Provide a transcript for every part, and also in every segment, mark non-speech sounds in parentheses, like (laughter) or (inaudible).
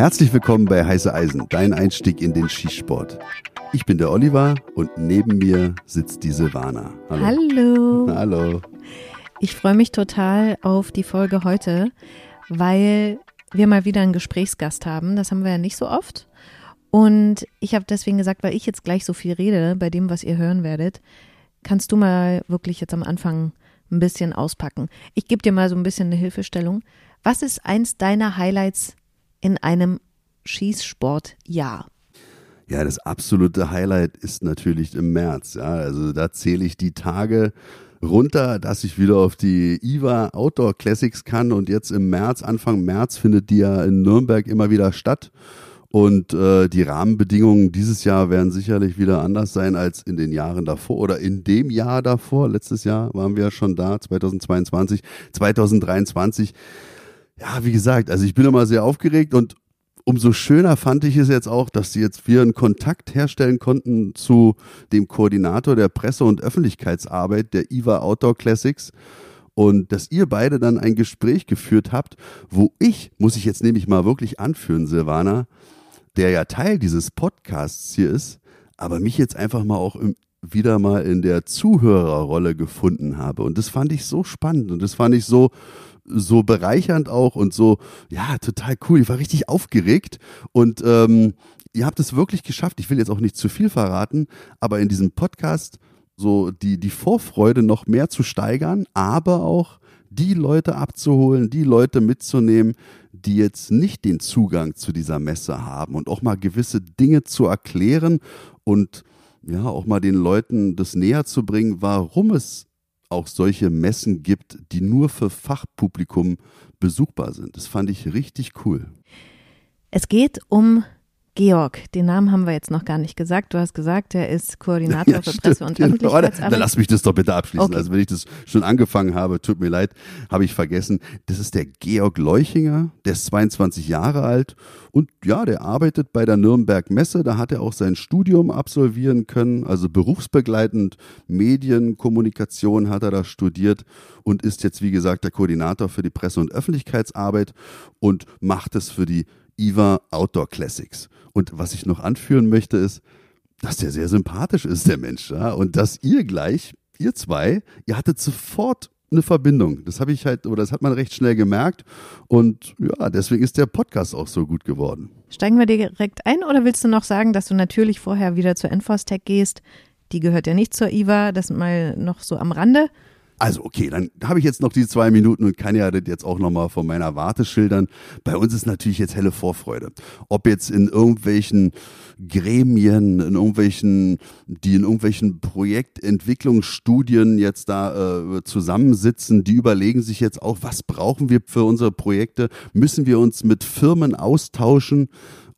Herzlich willkommen bei Heiße Eisen, dein Einstieg in den Skisport. Ich bin der Oliver und neben mir sitzt die Silvana. Hallo. Hallo. (laughs) Hallo. Ich freue mich total auf die Folge heute, weil wir mal wieder einen Gesprächsgast haben. Das haben wir ja nicht so oft. Und ich habe deswegen gesagt, weil ich jetzt gleich so viel rede bei dem, was ihr hören werdet, kannst du mal wirklich jetzt am Anfang ein bisschen auspacken. Ich gebe dir mal so ein bisschen eine Hilfestellung. Was ist eins deiner Highlights in einem Schießsportjahr? Ja, das absolute Highlight ist natürlich im März. Ja, also da zähle ich die Tage runter, dass ich wieder auf die IWA Outdoor Classics kann und jetzt im März, Anfang März findet die ja in Nürnberg immer wieder statt. Und äh, die Rahmenbedingungen dieses Jahr werden sicherlich wieder anders sein als in den Jahren davor oder in dem Jahr davor. Letztes Jahr waren wir ja schon da, 2022, 2023. Ja, wie gesagt, also ich bin immer sehr aufgeregt und umso schöner fand ich es jetzt auch, dass sie jetzt wir einen Kontakt herstellen konnten zu dem Koordinator der Presse- und Öffentlichkeitsarbeit der IWA Outdoor Classics und dass ihr beide dann ein Gespräch geführt habt, wo ich, muss ich jetzt nämlich mal wirklich anführen, Silvana, der ja Teil dieses Podcasts hier ist, aber mich jetzt einfach mal auch im, wieder mal in der Zuhörerrolle gefunden habe. Und das fand ich so spannend und das fand ich so, so bereichernd auch und so, ja, total cool. Ich war richtig aufgeregt und ähm, ihr habt es wirklich geschafft. Ich will jetzt auch nicht zu viel verraten, aber in diesem Podcast so die, die Vorfreude noch mehr zu steigern, aber auch die Leute abzuholen, die Leute mitzunehmen, die jetzt nicht den Zugang zu dieser Messe haben und auch mal gewisse Dinge zu erklären und ja, auch mal den Leuten das näher zu bringen, warum es auch solche Messen gibt, die nur für Fachpublikum besuchbar sind. Das fand ich richtig cool. Es geht um Georg, den Namen haben wir jetzt noch gar nicht gesagt. Du hast gesagt, er ist Koordinator (laughs) ja, für stimmt. Presse- und genau. Öffentlichkeitsarbeit. Dann lass mich das doch bitte abschließen. Okay. Also wenn ich das schon angefangen habe, tut mir leid, habe ich vergessen. Das ist der Georg Leuchinger, der ist 22 Jahre alt und ja, der arbeitet bei der Nürnberg Messe. Da hat er auch sein Studium absolvieren können, also berufsbegleitend Medienkommunikation hat er da studiert und ist jetzt, wie gesagt, der Koordinator für die Presse- und Öffentlichkeitsarbeit und macht es für die IWA Outdoor Classics. Und was ich noch anführen möchte, ist, dass der sehr sympathisch ist, der Mensch. Ja? Und dass ihr gleich, ihr zwei, ihr hattet sofort eine Verbindung. Das habe ich halt, oder das hat man recht schnell gemerkt. Und ja, deswegen ist der Podcast auch so gut geworden. Steigen wir direkt ein oder willst du noch sagen, dass du natürlich vorher wieder zur Enforce Tech gehst? Die gehört ja nicht zur IWA, das mal noch so am Rande. Also okay, dann habe ich jetzt noch die zwei Minuten und kann ja das jetzt auch nochmal von meiner Warte schildern. Bei uns ist natürlich jetzt helle Vorfreude. Ob jetzt in irgendwelchen Gremien, in irgendwelchen, die in irgendwelchen Projektentwicklungsstudien jetzt da äh, zusammensitzen, die überlegen sich jetzt auch, was brauchen wir für unsere Projekte? Müssen wir uns mit Firmen austauschen?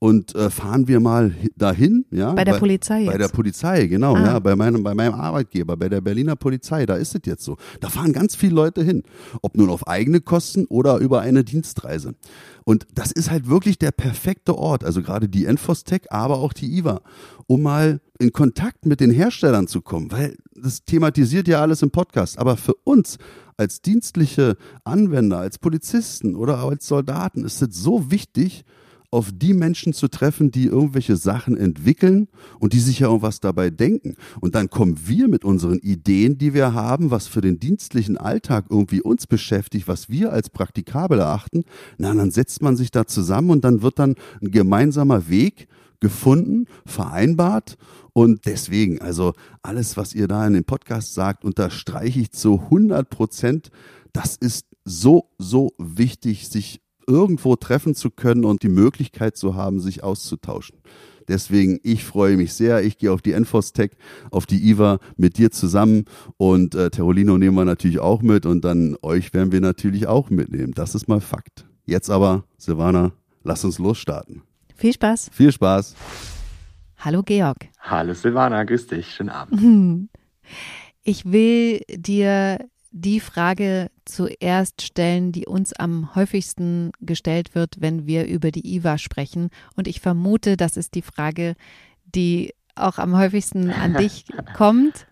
Und äh, fahren wir mal dahin, ja. Bei der bei, Polizei jetzt. Bei der Polizei, genau, ah. ja, bei meinem, bei meinem Arbeitgeber, bei der Berliner Polizei, da ist es jetzt so. Da fahren ganz viele Leute hin. Ob nun auf eigene Kosten oder über eine Dienstreise. Und das ist halt wirklich der perfekte Ort, also gerade die Enfostec, aber auch die IWA, um mal in Kontakt mit den Herstellern zu kommen, weil das thematisiert ja alles im Podcast, aber für uns als dienstliche Anwender, als Polizisten oder als Soldaten ist es so wichtig, auf die Menschen zu treffen, die irgendwelche Sachen entwickeln und die sich ja irgendwas dabei denken. Und dann kommen wir mit unseren Ideen, die wir haben, was für den dienstlichen Alltag irgendwie uns beschäftigt, was wir als praktikabel erachten. Na, dann setzt man sich da zusammen und dann wird dann ein gemeinsamer Weg gefunden, vereinbart und deswegen, also alles, was ihr da in dem Podcast sagt, unterstreiche ich zu 100 Prozent. Das ist so, so wichtig, sich irgendwo treffen zu können und die Möglichkeit zu haben, sich auszutauschen. Deswegen, ich freue mich sehr. Ich gehe auf die Enforce Tech, auf die IVA mit dir zusammen und äh, Terolino nehmen wir natürlich auch mit und dann euch werden wir natürlich auch mitnehmen. Das ist mal Fakt. Jetzt aber, Silvana, lass uns losstarten. Viel Spaß. Viel Spaß. Hallo Georg. Hallo Silvana, grüß dich. Schönen Abend. (laughs) Ich will dir die Frage zuerst stellen, die uns am häufigsten gestellt wird, wenn wir über die IWA sprechen. Und ich vermute, das ist die Frage, die auch am häufigsten an dich (laughs) kommt.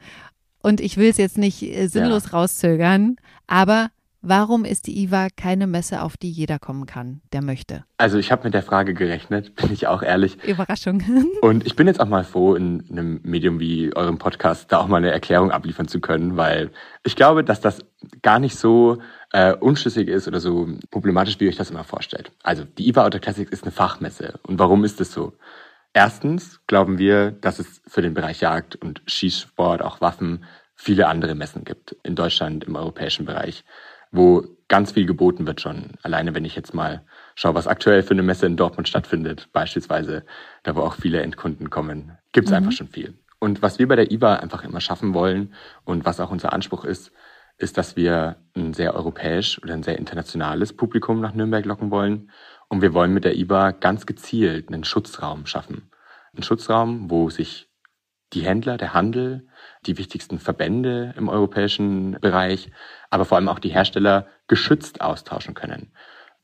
Und ich will es jetzt nicht äh, sinnlos ja. rauszögern, aber Warum ist die IWA keine Messe, auf die jeder kommen kann, der möchte? Also ich habe mit der Frage gerechnet, (laughs) bin ich auch ehrlich. Überraschung. (laughs) Und ich bin jetzt auch mal froh, in einem Medium wie eurem Podcast da auch mal eine Erklärung abliefern zu können, weil ich glaube, dass das gar nicht so äh, unschlüssig ist oder so problematisch, wie ihr euch das immer vorstellt. Also die IWA Auto Classics ist eine Fachmesse. Und warum ist das so? Erstens glauben wir, dass es für den Bereich Jagd und Schießsport, auch Waffen, viele andere Messen gibt. In Deutschland, im europäischen Bereich wo ganz viel geboten wird schon. Alleine wenn ich jetzt mal schaue, was aktuell für eine Messe in Dortmund stattfindet, beispielsweise, da wo auch viele Endkunden kommen, gibt es mhm. einfach schon viel. Und was wir bei der IBA einfach immer schaffen wollen und was auch unser Anspruch ist, ist, dass wir ein sehr europäisch oder ein sehr internationales Publikum nach Nürnberg locken wollen. Und wir wollen mit der IBA ganz gezielt einen Schutzraum schaffen. Einen Schutzraum, wo sich die Händler, der Handel, die wichtigsten Verbände im europäischen Bereich, aber vor allem auch die Hersteller geschützt austauschen können.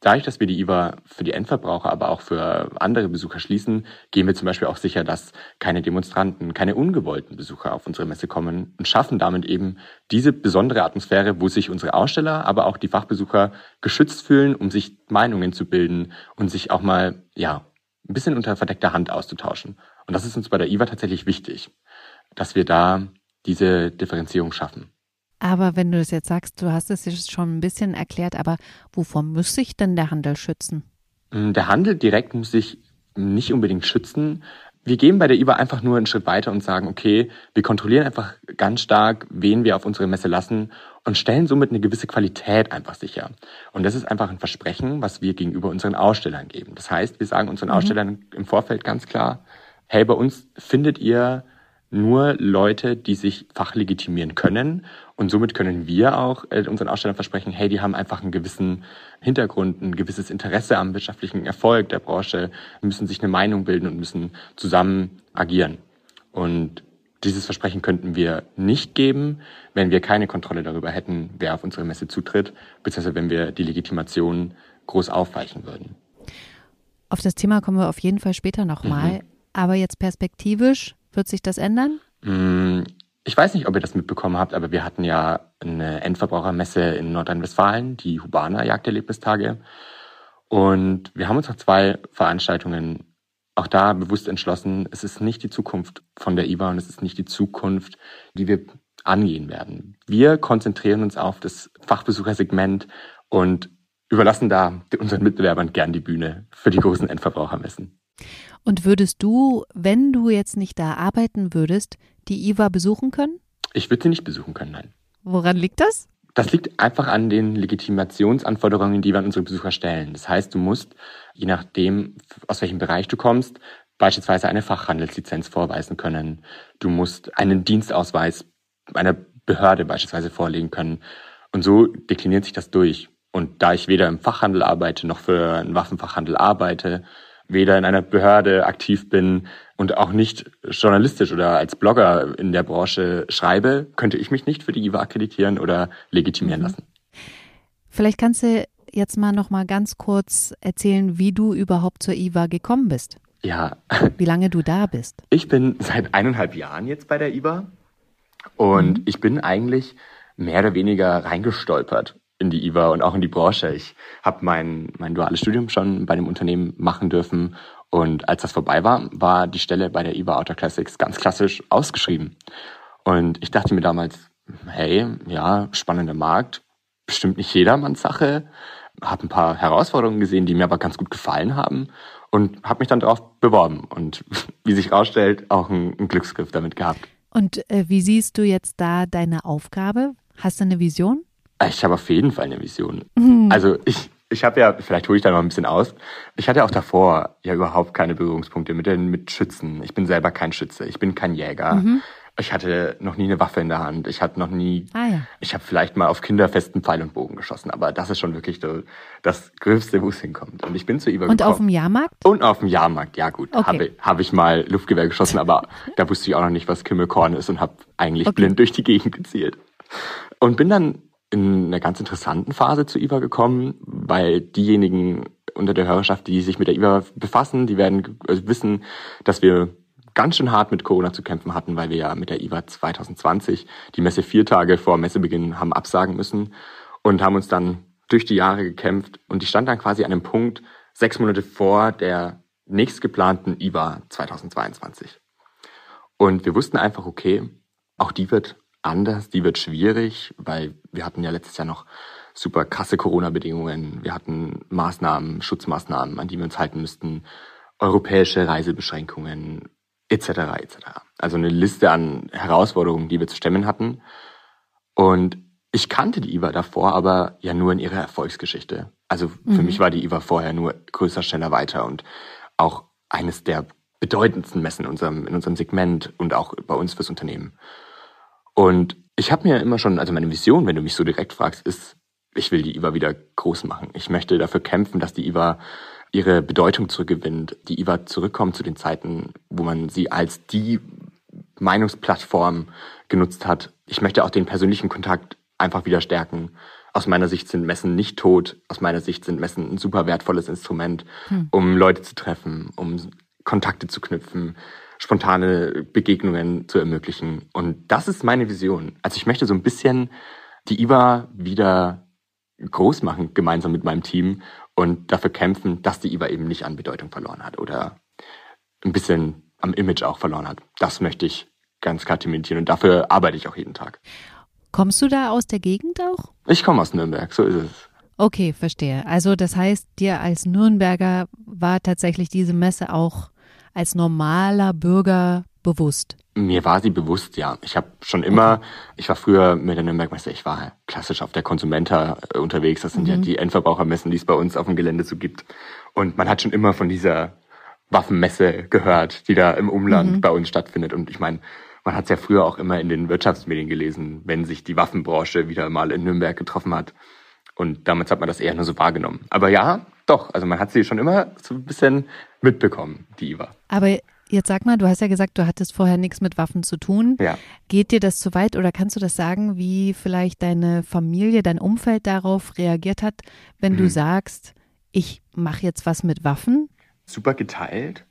Dadurch, dass wir die IWA für die Endverbraucher, aber auch für andere Besucher schließen, gehen wir zum Beispiel auch sicher, dass keine Demonstranten, keine ungewollten Besucher auf unsere Messe kommen und schaffen damit eben diese besondere Atmosphäre, wo sich unsere Aussteller, aber auch die Fachbesucher geschützt fühlen, um sich Meinungen zu bilden und sich auch mal, ja, ein bisschen unter verdeckter Hand auszutauschen. Und das ist uns bei der IWA tatsächlich wichtig, dass wir da diese Differenzierung schaffen. Aber wenn du das jetzt sagst, du hast es jetzt schon ein bisschen erklärt, aber wovor muss sich denn der Handel schützen? Mm, der Handel direkt muss sich nicht unbedingt schützen. Wir gehen bei der IWA einfach nur einen Schritt weiter und sagen, okay, wir kontrollieren einfach ganz stark, wen wir auf unsere Messe lassen und stellen somit eine gewisse Qualität einfach sicher. Und das ist einfach ein Versprechen, was wir gegenüber unseren Ausstellern geben. Das heißt, wir sagen unseren mhm. Ausstellern im Vorfeld ganz klar, hey, bei uns findet ihr nur Leute, die sich fachlegitimieren können. Und somit können wir auch äh, unseren Ausstellern versprechen, hey, die haben einfach einen gewissen Hintergrund, ein gewisses Interesse am wirtschaftlichen Erfolg der Branche, müssen sich eine Meinung bilden und müssen zusammen agieren. Und dieses Versprechen könnten wir nicht geben, wenn wir keine Kontrolle darüber hätten, wer auf unsere Messe zutritt, beziehungsweise wenn wir die Legitimation groß aufweichen würden. Auf das Thema kommen wir auf jeden Fall später nochmal. Mhm. Aber jetzt perspektivisch, wird sich das ändern? Mm, ich weiß nicht, ob ihr das mitbekommen habt, aber wir hatten ja eine Endverbrauchermesse in Nordrhein-Westfalen, die Hubana Jagderlebnistage. Und wir haben uns nach zwei Veranstaltungen auch da bewusst entschlossen, es ist nicht die Zukunft von der IBA und es ist nicht die Zukunft, die wir angehen werden. Wir konzentrieren uns auf das Fachbesuchersegment und überlassen da unseren Mitbewerbern gern die Bühne für die großen Endverbrauchermessen. Und würdest du, wenn du jetzt nicht da arbeiten würdest, die IWA besuchen können? Ich würde sie nicht besuchen können, nein. Woran liegt das? Das liegt einfach an den Legitimationsanforderungen, die wir an unsere Besucher stellen. Das heißt, du musst, je nachdem, aus welchem Bereich du kommst, beispielsweise eine Fachhandelslizenz vorweisen können. Du musst einen Dienstausweis einer Behörde beispielsweise vorlegen können. Und so dekliniert sich das durch. Und da ich weder im Fachhandel arbeite noch für einen Waffenfachhandel arbeite, weder in einer Behörde aktiv bin und auch nicht journalistisch oder als Blogger in der Branche schreibe, könnte ich mich nicht für die IWA akkreditieren oder legitimieren mhm. lassen. Vielleicht kannst du jetzt mal noch mal ganz kurz erzählen, wie du überhaupt zur IWA gekommen bist. Ja. Wie lange du da bist. Ich bin seit eineinhalb Jahren jetzt bei der IWA und mhm. ich bin eigentlich mehr oder weniger reingestolpert in die IWA und auch in die Branche. Ich habe mein, mein duales Studium schon bei dem Unternehmen machen dürfen. Und als das vorbei war, war die Stelle bei der IWA Auto Classics ganz klassisch ausgeschrieben. Und ich dachte mir damals, hey, ja, spannender Markt, bestimmt nicht jedermanns Sache. Habe ein paar Herausforderungen gesehen, die mir aber ganz gut gefallen haben und habe mich dann darauf beworben und (laughs) wie sich herausstellt, auch einen, einen Glücksgriff damit gehabt. Und äh, wie siehst du jetzt da deine Aufgabe? Hast du eine Vision? Ich habe auf jeden Fall eine Vision. Mhm. Also ich, ich habe ja, vielleicht hole ich da noch ein bisschen aus. Ich hatte auch davor ja überhaupt keine Berührungspunkte mit mit Schützen. Ich bin selber kein Schütze. Ich bin kein Jäger. Mhm. Ich hatte noch nie eine Waffe in der Hand. Ich hatte noch nie. Ah, ja. Ich habe vielleicht mal auf Kinderfesten Pfeil und Bogen geschossen, aber das ist schon wirklich so das Größte, wo es hinkommt. Und ich bin zu ihr Und auf dem Jahrmarkt? Und auf dem Jahrmarkt, ja gut. Okay. Habe hab ich mal Luftgewehr geschossen, aber da wusste ich auch noch nicht, was Kimmelkorn ist und habe eigentlich okay. blind durch die Gegend gezielt. Und bin dann in einer ganz interessanten Phase zu IWA gekommen, weil diejenigen unter der Hörerschaft, die sich mit der IWA befassen, die werden also wissen, dass wir ganz schön hart mit Corona zu kämpfen hatten, weil wir ja mit der IWA 2020 die Messe vier Tage vor Messebeginn haben absagen müssen. und haben uns dann durch die Jahre gekämpft und ich stand dann quasi an einem Punkt sechs Monate vor der nächst geplanten IWA 2022. Und wir wussten einfach, okay, auch die wird anders, die wird schwierig, weil wir hatten ja letztes Jahr noch super krasse Corona-Bedingungen, wir hatten Maßnahmen, Schutzmaßnahmen, an die wir uns halten müssten, europäische Reisebeschränkungen etc. etc. Also eine Liste an Herausforderungen, die wir zu stemmen hatten. Und ich kannte die IWA davor, aber ja nur in ihrer Erfolgsgeschichte. Also für mhm. mich war die IWA vorher nur größer, schneller, weiter und auch eines der bedeutendsten Messen in unserem, in unserem Segment und auch bei uns fürs Unternehmen. Und ich habe mir immer schon, also meine Vision, wenn du mich so direkt fragst, ist, ich will die IWA wieder groß machen. Ich möchte dafür kämpfen, dass die IWA ihre Bedeutung zurückgewinnt, die IWA zurückkommt zu den Zeiten, wo man sie als die Meinungsplattform genutzt hat. Ich möchte auch den persönlichen Kontakt einfach wieder stärken. Aus meiner Sicht sind Messen nicht tot. Aus meiner Sicht sind Messen ein super wertvolles Instrument, hm. um Leute zu treffen, um Kontakte zu knüpfen, spontane Begegnungen zu ermöglichen. Und das ist meine Vision. Also ich möchte so ein bisschen die IWA wieder groß machen, gemeinsam mit meinem Team und dafür kämpfen, dass die IWA eben nicht an Bedeutung verloren hat oder ein bisschen am Image auch verloren hat. Das möchte ich ganz klar zementieren und dafür arbeite ich auch jeden Tag. Kommst du da aus der Gegend auch? Ich komme aus Nürnberg, so ist es. Okay, verstehe. Also das heißt, dir als Nürnberger war tatsächlich diese Messe auch als normaler Bürger bewusst? Mir war sie bewusst, ja. Ich habe schon immer, ich war früher mit der Nürnbergmesse, ich war klassisch auf der Konsumenta äh, unterwegs. Das sind mhm. ja die Endverbrauchermessen, die es bei uns auf dem Gelände so gibt. Und man hat schon immer von dieser Waffenmesse gehört, die da im Umland mhm. bei uns stattfindet. Und ich meine, man hat es ja früher auch immer in den Wirtschaftsmedien gelesen, wenn sich die Waffenbranche wieder mal in Nürnberg getroffen hat. Und damals hat man das eher nur so wahrgenommen. Aber ja, doch, also man hat sie schon immer so ein bisschen mitbekommen, die IWA. Aber jetzt sag mal, du hast ja gesagt, du hattest vorher nichts mit Waffen zu tun. Ja. Geht dir das zu weit oder kannst du das sagen, wie vielleicht deine Familie, dein Umfeld darauf reagiert hat, wenn mhm. du sagst, ich mache jetzt was mit Waffen? Super geteilt.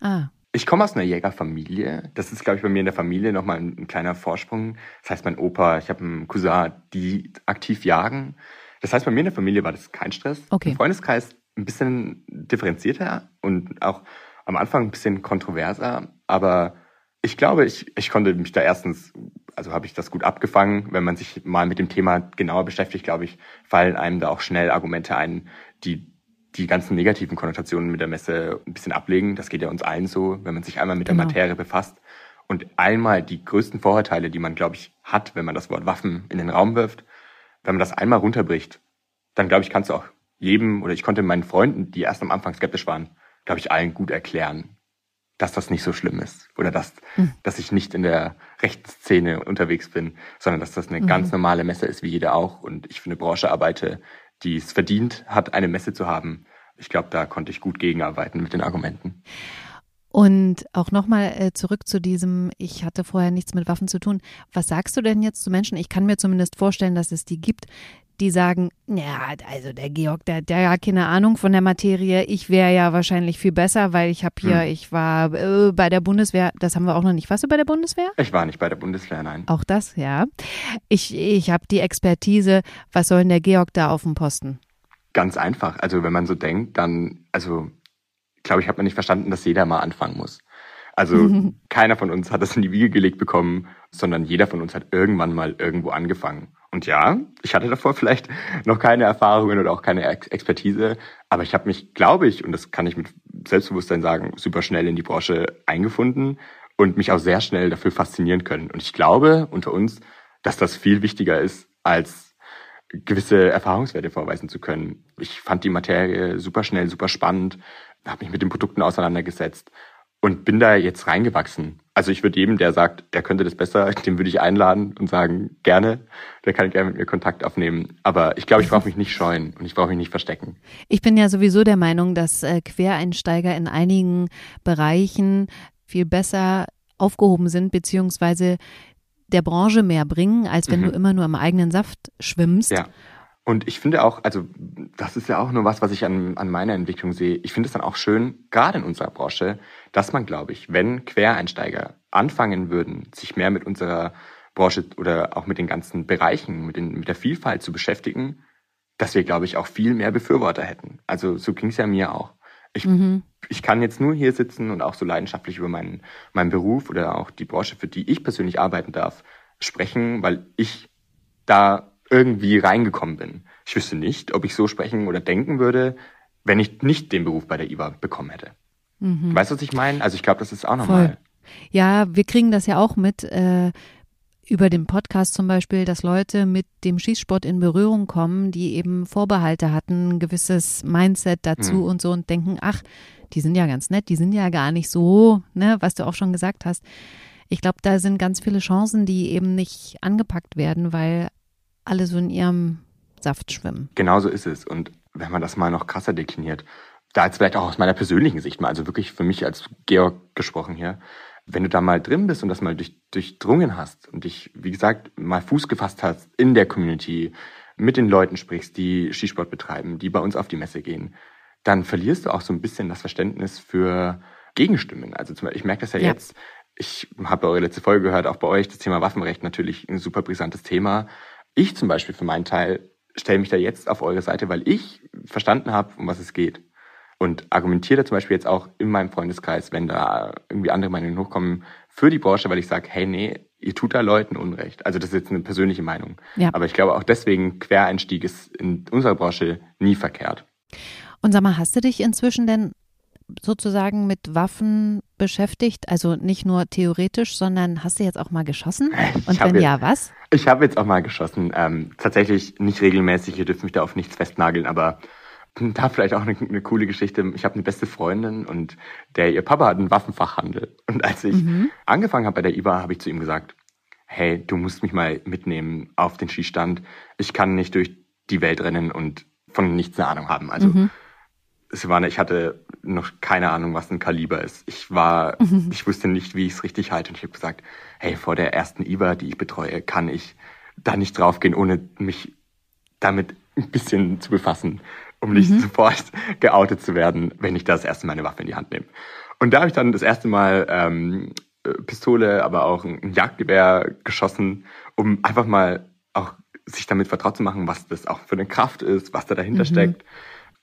Ah. Ich komme aus einer Jägerfamilie. Das ist, glaube ich, bei mir in der Familie nochmal ein, ein kleiner Vorsprung. Das heißt, mein Opa, ich habe einen Cousin, die aktiv jagen. Das heißt, bei mir in der Familie war das kein Stress. Okay. Im Freundeskreis ein bisschen differenzierter und auch am Anfang ein bisschen kontroverser. Aber ich glaube, ich, ich konnte mich da erstens, also habe ich das gut abgefangen. Wenn man sich mal mit dem Thema genauer beschäftigt, glaube ich, fallen einem da auch schnell Argumente ein, die die ganzen negativen Konnotationen mit der Messe ein bisschen ablegen. Das geht ja uns allen so, wenn man sich einmal mit genau. der Materie befasst. Und einmal die größten Vorurteile, die man, glaube ich, hat, wenn man das Wort Waffen in den Raum wirft, wenn man das einmal runterbricht, dann glaube ich, kannst du auch jedem oder ich konnte meinen Freunden, die erst am Anfang skeptisch waren, glaube ich, allen gut erklären, dass das nicht so schlimm ist oder dass, mhm. dass ich nicht in der rechten Szene unterwegs bin, sondern dass das eine mhm. ganz normale Messe ist wie jede auch und ich für eine Branche arbeite, die es verdient hat, eine Messe zu haben. Ich glaube, da konnte ich gut gegenarbeiten mit den Argumenten. Und auch nochmal äh, zurück zu diesem, ich hatte vorher nichts mit Waffen zu tun. Was sagst du denn jetzt zu Menschen? Ich kann mir zumindest vorstellen, dass es die gibt, die sagen, ja, also der Georg, der, der hat keine Ahnung von der Materie. Ich wäre ja wahrscheinlich viel besser, weil ich habe hier, hm. ich war äh, bei der Bundeswehr. Das haben wir auch noch nicht. Warst du bei der Bundeswehr? Ich war nicht bei der Bundeswehr, nein. Auch das, ja. Ich, ich habe die Expertise. Was soll denn der Georg da auf dem Posten? Ganz einfach. Also wenn man so denkt, dann, also glaube ich, hat man nicht verstanden, dass jeder mal anfangen muss. Also (laughs) keiner von uns hat das in die Wiege gelegt bekommen, sondern jeder von uns hat irgendwann mal irgendwo angefangen. Und ja, ich hatte davor vielleicht noch keine Erfahrungen oder auch keine Expertise, aber ich habe mich, glaube ich, und das kann ich mit Selbstbewusstsein sagen, super schnell in die Branche eingefunden und mich auch sehr schnell dafür faszinieren können. Und ich glaube unter uns, dass das viel wichtiger ist, als gewisse Erfahrungswerte vorweisen zu können. Ich fand die Materie super schnell, super spannend, habe mich mit den Produkten auseinandergesetzt und bin da jetzt reingewachsen. Also ich würde jedem, der sagt, der könnte das besser, (laughs) dem würde ich einladen und sagen, gerne, der kann gerne mit mir Kontakt aufnehmen. Aber ich glaube, ich brauche mich nicht scheuen und ich brauche mich nicht verstecken. Ich bin ja sowieso der Meinung, dass äh, Quereinsteiger in einigen Bereichen viel besser aufgehoben sind, beziehungsweise der Branche mehr bringen, als wenn mhm. du immer nur im eigenen Saft schwimmst. Ja. Und ich finde auch, also das ist ja auch nur was, was ich an, an meiner Entwicklung sehe. Ich finde es dann auch schön, gerade in unserer Branche, dass man, glaube ich, wenn Quereinsteiger anfangen würden, sich mehr mit unserer Branche oder auch mit den ganzen Bereichen, mit, den, mit der Vielfalt zu beschäftigen, dass wir, glaube ich, auch viel mehr Befürworter hätten. Also so ging es ja mir auch. Ich, mhm. ich kann jetzt nur hier sitzen und auch so leidenschaftlich über meinen, meinen Beruf oder auch die Branche, für die ich persönlich arbeiten darf, sprechen, weil ich da irgendwie reingekommen bin. Ich wüsste nicht, ob ich so sprechen oder denken würde, wenn ich nicht den Beruf bei der IWA bekommen hätte. Mhm. Weißt du, was ich meine? Also ich glaube, das ist auch normal. Ja, wir kriegen das ja auch mit äh, über den Podcast zum Beispiel, dass Leute mit dem Schießsport in Berührung kommen, die eben Vorbehalte hatten, ein gewisses Mindset dazu mhm. und so und denken, ach, die sind ja ganz nett, die sind ja gar nicht so, ne, was du auch schon gesagt hast. Ich glaube, da sind ganz viele Chancen, die eben nicht angepackt werden, weil alle so in ihrem Saft schwimmen. Genau so ist es. Und wenn man das mal noch krasser dekliniert, da jetzt vielleicht auch aus meiner persönlichen Sicht mal, also wirklich für mich als Georg gesprochen hier, wenn du da mal drin bist und das mal durch, durchdrungen hast und dich, wie gesagt, mal Fuß gefasst hast in der Community, mit den Leuten sprichst, die Skisport betreiben, die bei uns auf die Messe gehen, dann verlierst du auch so ein bisschen das Verständnis für Gegenstimmen. Also zum Beispiel, ich merke das ja, ja. jetzt, ich habe eure letzte Folge gehört, auch bei euch, das Thema Waffenrecht natürlich ein super brisantes Thema. Ich zum Beispiel für meinen Teil stelle mich da jetzt auf eure Seite, weil ich verstanden habe, um was es geht. Und argumentiere da zum Beispiel jetzt auch in meinem Freundeskreis, wenn da irgendwie andere Meinungen hochkommen, für die Branche, weil ich sage, hey, nee, ihr tut da Leuten Unrecht. Also das ist jetzt eine persönliche Meinung. Ja. Aber ich glaube auch deswegen, Quereinstieg ist in unserer Branche nie verkehrt. Und sag mal, hast du dich inzwischen denn sozusagen mit Waffen beschäftigt? Also nicht nur theoretisch, sondern hast du jetzt auch mal geschossen? Und wenn jetzt, ja, was? Ich habe jetzt auch mal geschossen. Ähm, tatsächlich nicht regelmäßig, ihr dürft mich da auf nichts festnageln, aber (laughs) da vielleicht auch eine, eine coole Geschichte. Ich habe eine beste Freundin und der ihr Papa hat einen Waffenfachhandel. Und als ich mhm. angefangen habe bei der IBA, habe ich zu ihm gesagt, hey, du musst mich mal mitnehmen auf den Skistand. Ich kann nicht durch die Welt rennen und von nichts eine Ahnung haben. Also mhm war, ich hatte noch keine Ahnung, was ein Kaliber ist. Ich war, mhm. ich wusste nicht, wie ich es richtig halte. Und ich habe gesagt, hey, vor der ersten IBA, die ich betreue, kann ich da nicht draufgehen, ohne mich damit ein bisschen zu befassen, um nicht mhm. sofort geoutet zu werden, wenn ich das erste Mal eine Waffe in die Hand nehme. Und da habe ich dann das erste Mal ähm, Pistole, aber auch ein Jagdgewehr geschossen, um einfach mal auch sich damit vertraut zu machen, was das auch für eine Kraft ist, was da dahinter mhm. steckt.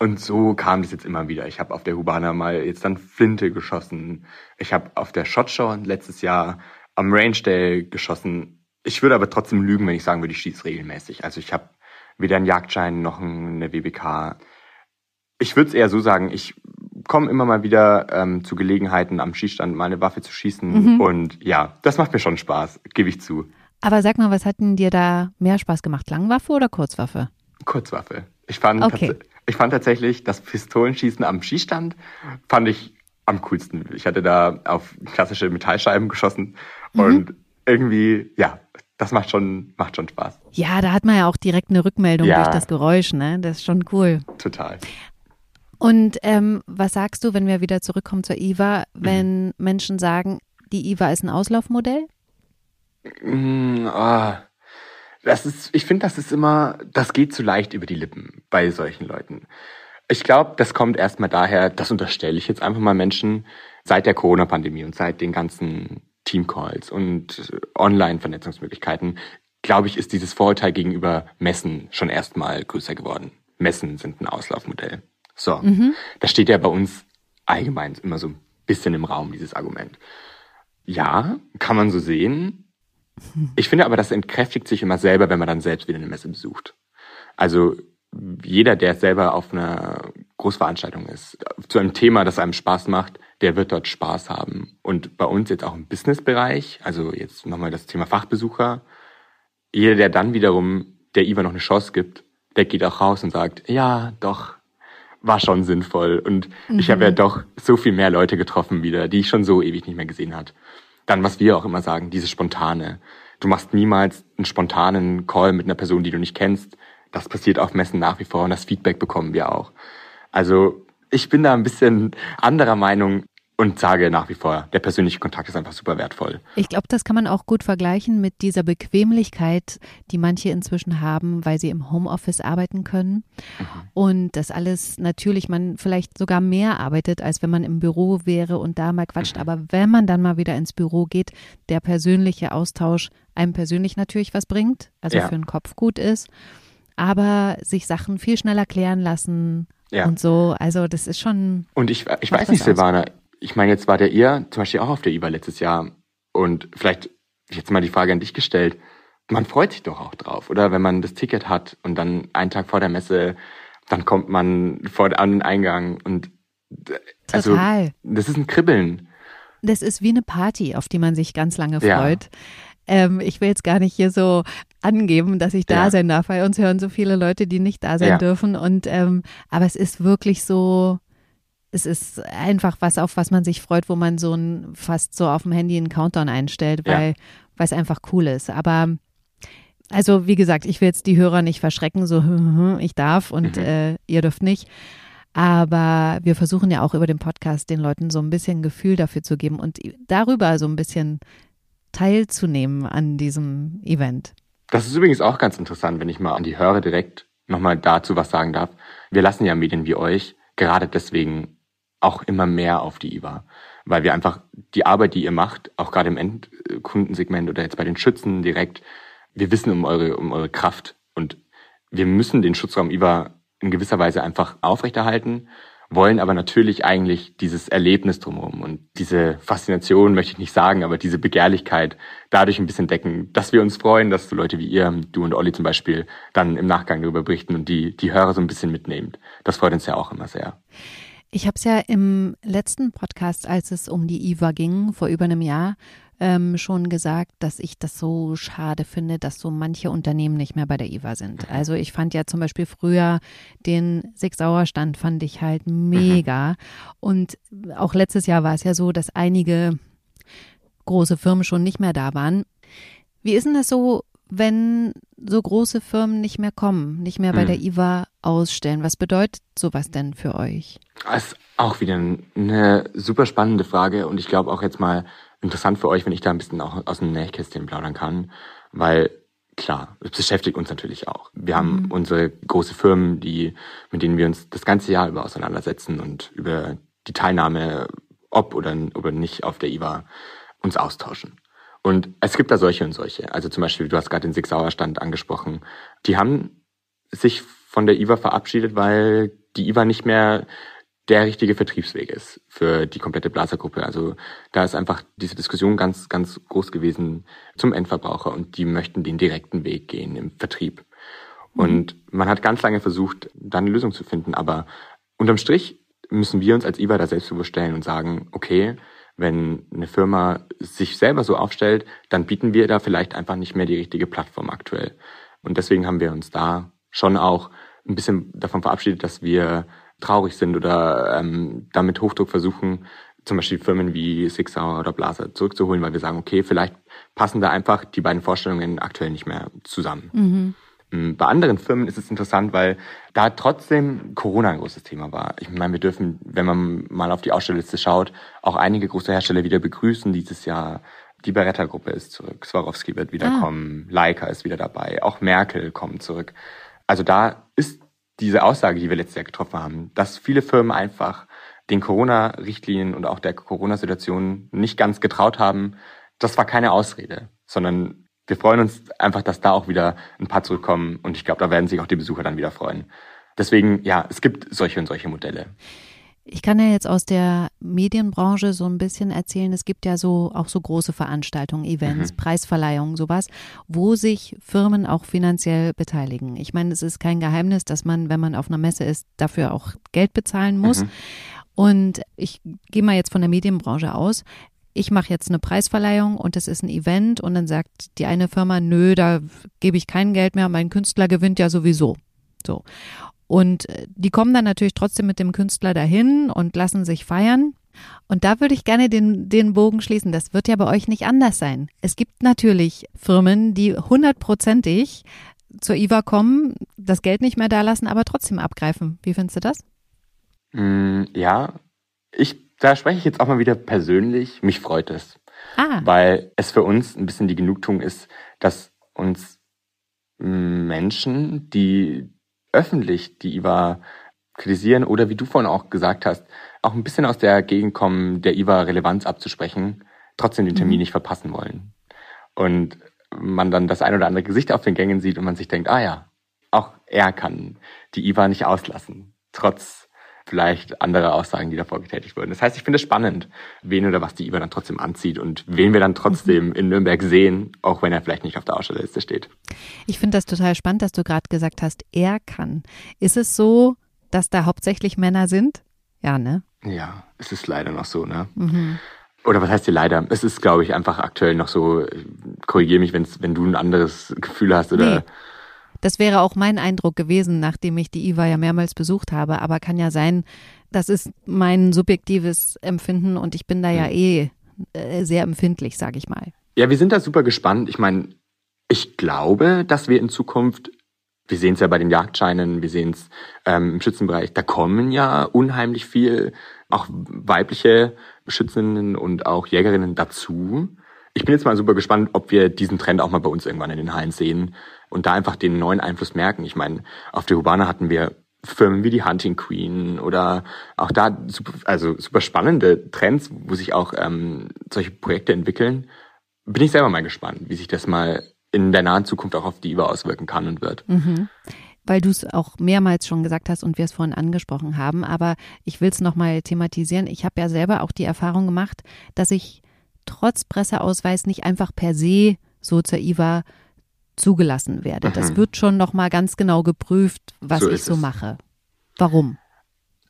Und so kam das jetzt immer wieder. Ich habe auf der Hubana mal jetzt dann Flinte geschossen. Ich habe auf der Shotshow letztes Jahr am Range Day geschossen. Ich würde aber trotzdem lügen, wenn ich sagen würde, ich schieße regelmäßig. Also ich habe weder einen Jagdschein noch eine WBK. Ich würde es eher so sagen, ich komme immer mal wieder ähm, zu Gelegenheiten am Schießstand mal eine Waffe zu schießen. Mhm. Und ja, das macht mir schon Spaß, gebe ich zu. Aber sag mal, was hat denn dir da mehr Spaß gemacht? Langwaffe oder Kurzwaffe? Kurzwaffe. Ich fand okay. Ich fand tatsächlich das Pistolenschießen am Skistand fand ich am coolsten. Ich hatte da auf klassische Metallscheiben geschossen mhm. und irgendwie, ja, das macht schon, macht schon Spaß. Ja, da hat man ja auch direkt eine Rückmeldung ja. durch das Geräusch, ne? Das ist schon cool. Total. Und ähm, was sagst du, wenn wir wieder zurückkommen zur IWA, wenn mhm. Menschen sagen, die IWA ist ein Auslaufmodell? Mm, oh. Das ist, ich finde, das ist immer, das geht zu leicht über die Lippen bei solchen Leuten. Ich glaube, das kommt erstmal daher, das unterstelle ich jetzt einfach mal Menschen, seit der Corona-Pandemie und seit den ganzen Teamcalls und Online-Vernetzungsmöglichkeiten, glaube ich, ist dieses Vorurteil gegenüber Messen schon erstmal größer geworden. Messen sind ein Auslaufmodell. So, mhm. das steht ja bei uns allgemein immer so ein bisschen im Raum, dieses Argument. Ja, kann man so sehen. Ich finde aber, das entkräftigt sich immer selber, wenn man dann selbst wieder eine Messe besucht. Also jeder, der selber auf einer Großveranstaltung ist, zu einem Thema, das einem Spaß macht, der wird dort Spaß haben. Und bei uns jetzt auch im Businessbereich, also jetzt nochmal das Thema Fachbesucher, jeder, der dann wiederum der Iva noch eine Chance gibt, der geht auch raus und sagt, ja, doch, war schon sinnvoll. Und mhm. ich habe ja doch so viel mehr Leute getroffen wieder, die ich schon so ewig nicht mehr gesehen hat. Dann, was wir auch immer sagen, dieses Spontane. Du machst niemals einen spontanen Call mit einer Person, die du nicht kennst. Das passiert auf Messen nach wie vor und das Feedback bekommen wir auch. Also ich bin da ein bisschen anderer Meinung und sage nach wie vor, der persönliche Kontakt ist einfach super wertvoll. Ich glaube, das kann man auch gut vergleichen mit dieser Bequemlichkeit, die manche inzwischen haben, weil sie im Homeoffice arbeiten können. Mhm. Und das alles natürlich man vielleicht sogar mehr arbeitet, als wenn man im Büro wäre und da mal quatscht. Mhm. Aber wenn man dann mal wieder ins Büro geht, der persönliche Austausch einem persönlich natürlich was bringt, also ja. für den Kopf gut ist, aber sich Sachen viel schneller klären lassen, ja. und so. Also das ist schon. Und ich, ich weiß nicht, Silvana, ich meine, jetzt war der ihr zum Beispiel auch auf der IWA letztes Jahr. Und vielleicht jetzt mal die Frage an dich gestellt. Man freut sich doch auch drauf, oder? Wenn man das Ticket hat und dann einen Tag vor der Messe, dann kommt man vor an den Eingang und also Total. das ist ein Kribbeln. Das ist wie eine Party, auf die man sich ganz lange freut. Ja. Ähm, ich will jetzt gar nicht hier so angeben, dass ich da ja. sein darf, weil uns hören so viele Leute, die nicht da sein ja. dürfen. Und ähm, aber es ist wirklich so, es ist einfach was, auf was man sich freut, wo man so ein fast so auf dem Handy einen Countdown einstellt, weil ja. es einfach cool ist. Aber also wie gesagt, ich will jetzt die Hörer nicht verschrecken, so (laughs) ich darf und mhm. äh, ihr dürft nicht. Aber wir versuchen ja auch über den Podcast den Leuten so ein bisschen Gefühl dafür zu geben und darüber so ein bisschen teilzunehmen an diesem Event. Das ist übrigens auch ganz interessant, wenn ich mal an die Hörer direkt nochmal dazu was sagen darf. Wir lassen ja Medien wie euch gerade deswegen auch immer mehr auf die IWA. Weil wir einfach die Arbeit, die ihr macht, auch gerade im Endkundensegment oder jetzt bei den Schützen direkt, wir wissen um eure, um eure Kraft und wir müssen den Schutzraum IWA in gewisser Weise einfach aufrechterhalten, wollen aber natürlich eigentlich dieses Erlebnis drumherum und diese Faszination möchte ich nicht sagen, aber diese Begehrlichkeit dadurch ein bisschen decken, dass wir uns freuen, dass so Leute wie ihr, du und Olli zum Beispiel, dann im Nachgang darüber berichten und die, die Hörer so ein bisschen mitnehmt. Das freut uns ja auch immer sehr. Ich habe es ja im letzten Podcast, als es um die IWA ging, vor über einem Jahr, ähm, schon gesagt, dass ich das so schade finde, dass so manche Unternehmen nicht mehr bei der IWA sind. Mhm. Also ich fand ja zum Beispiel früher den Six Sauer Stand fand ich halt mega. Mhm. Und auch letztes Jahr war es ja so, dass einige große Firmen schon nicht mehr da waren. Wie ist denn das so wenn so große Firmen nicht mehr kommen, nicht mehr bei hm. der IWA ausstellen? Was bedeutet sowas denn für euch? Das ist auch wieder eine super spannende Frage und ich glaube auch jetzt mal interessant für euch, wenn ich da ein bisschen auch aus dem Nähkästchen plaudern kann, weil klar, es beschäftigt uns natürlich auch. Wir haben mhm. unsere große Firmen, die, mit denen wir uns das ganze Jahr über auseinandersetzen und über die Teilnahme, ob oder, oder nicht auf der IWA, uns austauschen. Und es gibt da solche und solche. Also zum Beispiel, du hast gerade den Six Sauer Stand angesprochen. Die haben sich von der IWA verabschiedet, weil die IWA nicht mehr der richtige Vertriebsweg ist für die komplette Blasergruppe. Also da ist einfach diese Diskussion ganz, ganz groß gewesen zum Endverbraucher und die möchten den direkten Weg gehen im Vertrieb. Mhm. Und man hat ganz lange versucht, da eine Lösung zu finden, aber unterm Strich müssen wir uns als IWA da selbstbewusst stellen und sagen, okay, wenn eine Firma sich selber so aufstellt, dann bieten wir da vielleicht einfach nicht mehr die richtige Plattform aktuell. Und deswegen haben wir uns da schon auch ein bisschen davon verabschiedet, dass wir traurig sind oder ähm, damit Hochdruck versuchen, zum Beispiel Firmen wie Six Hour oder Blaser zurückzuholen, weil wir sagen, okay, vielleicht passen da einfach die beiden Vorstellungen aktuell nicht mehr zusammen. Mhm. Ähm, bei anderen Firmen ist es interessant, weil da trotzdem Corona ein großes Thema war. Ich meine, wir dürfen, wenn man mal auf die Ausstellliste schaut, auch einige große Hersteller wieder begrüßen dieses Jahr. Die Beretta-Gruppe ist zurück, Swarovski wird wiederkommen, ah. Leica ist wieder dabei, auch Merkel kommt zurück. Also da ist diese Aussage, die wir letztes Jahr getroffen haben, dass viele Firmen einfach den Corona-Richtlinien und auch der Corona-Situation nicht ganz getraut haben, das war keine Ausrede, sondern wir freuen uns einfach, dass da auch wieder ein paar zurückkommen und ich glaube, da werden sich auch die Besucher dann wieder freuen. Deswegen, ja, es gibt solche und solche Modelle. Ich kann ja jetzt aus der Medienbranche so ein bisschen erzählen, es gibt ja so auch so große Veranstaltungen, Events, mhm. Preisverleihungen, sowas, wo sich Firmen auch finanziell beteiligen. Ich meine, es ist kein Geheimnis, dass man, wenn man auf einer Messe ist, dafür auch Geld bezahlen muss. Mhm. Und ich gehe mal jetzt von der Medienbranche aus ich mache jetzt eine Preisverleihung und es ist ein Event und dann sagt die eine Firma, nö, da gebe ich kein Geld mehr, mein Künstler gewinnt ja sowieso. So. Und äh, die kommen dann natürlich trotzdem mit dem Künstler dahin und lassen sich feiern. Und da würde ich gerne den, den Bogen schließen. Das wird ja bei euch nicht anders sein. Es gibt natürlich Firmen, die hundertprozentig zur IWA kommen, das Geld nicht mehr da lassen, aber trotzdem abgreifen. Wie findest du das? Mm, ja, Ich, da spreche ich jetzt auch mal wieder persönlich. Mich freut es. Ah. Weil es für uns ein bisschen die Genugtuung ist, dass uns Menschen, die öffentlich die IWA kritisieren oder wie du vorhin auch gesagt hast, auch ein bisschen aus der Gegend kommen, der IWA Relevanz abzusprechen, trotzdem den Termin mhm. nicht verpassen wollen. Und man dann das ein oder andere Gesicht auf den Gängen sieht und man sich denkt, ah ja, auch er kann die IWA nicht auslassen, trotz vielleicht anderer Aussagen, die davor getätigt wurden. Das heißt, ich finde es spannend, wen oder was die IWA dann trotzdem anzieht und wen wir dann trotzdem mhm. in Nürnberg sehen, auch wenn er vielleicht nicht auf der Ausstellerliste steht. Ich finde das total spannend, dass du gerade gesagt hast, er kann. Ist es so, dass da hauptsächlich Männer sind? Ja, ne? Ja, es ist leider noch so, ne? Mhm. Oder was heißt hier leider? Es ist, glaube ich, einfach aktuell noch so, korrigiere mich, wenn's, wenn du ein anderes Gefühl hast oder. Nee. Das wäre auch mein Eindruck gewesen, nachdem ich die IWA ja mehrmals besucht habe. Aber kann ja sein, das ist mein subjektives Empfinden und ich bin da ja hm. eh äh, sehr empfindlich, sage ich mal. Ja, wir sind da super gespannt. Ich meine, ich glaube, dass wir in Zukunft wir sehen es ja bei den Jagdscheinen, wir sehen es ähm, im Schützenbereich, da kommen ja unheimlich viel auch weibliche Schützinnen und auch Jägerinnen dazu. Ich bin jetzt mal super gespannt, ob wir diesen Trend auch mal bei uns irgendwann in den Hallen sehen und da einfach den neuen Einfluss merken. Ich meine, auf der Hubana hatten wir Firmen wie die Hunting Queen oder auch da super, also super spannende Trends, wo sich auch ähm, solche Projekte entwickeln. Bin ich selber mal gespannt, wie sich das mal in der nahen Zukunft auch auf die IWA auswirken kann und wird. Mhm. Weil du es auch mehrmals schon gesagt hast und wir es vorhin angesprochen haben, aber ich will es nochmal thematisieren. Ich habe ja selber auch die Erfahrung gemacht, dass ich trotz Presseausweis nicht einfach per se so zur IWA zugelassen werde. Mhm. Das wird schon nochmal ganz genau geprüft, was so ich so es. mache. Warum?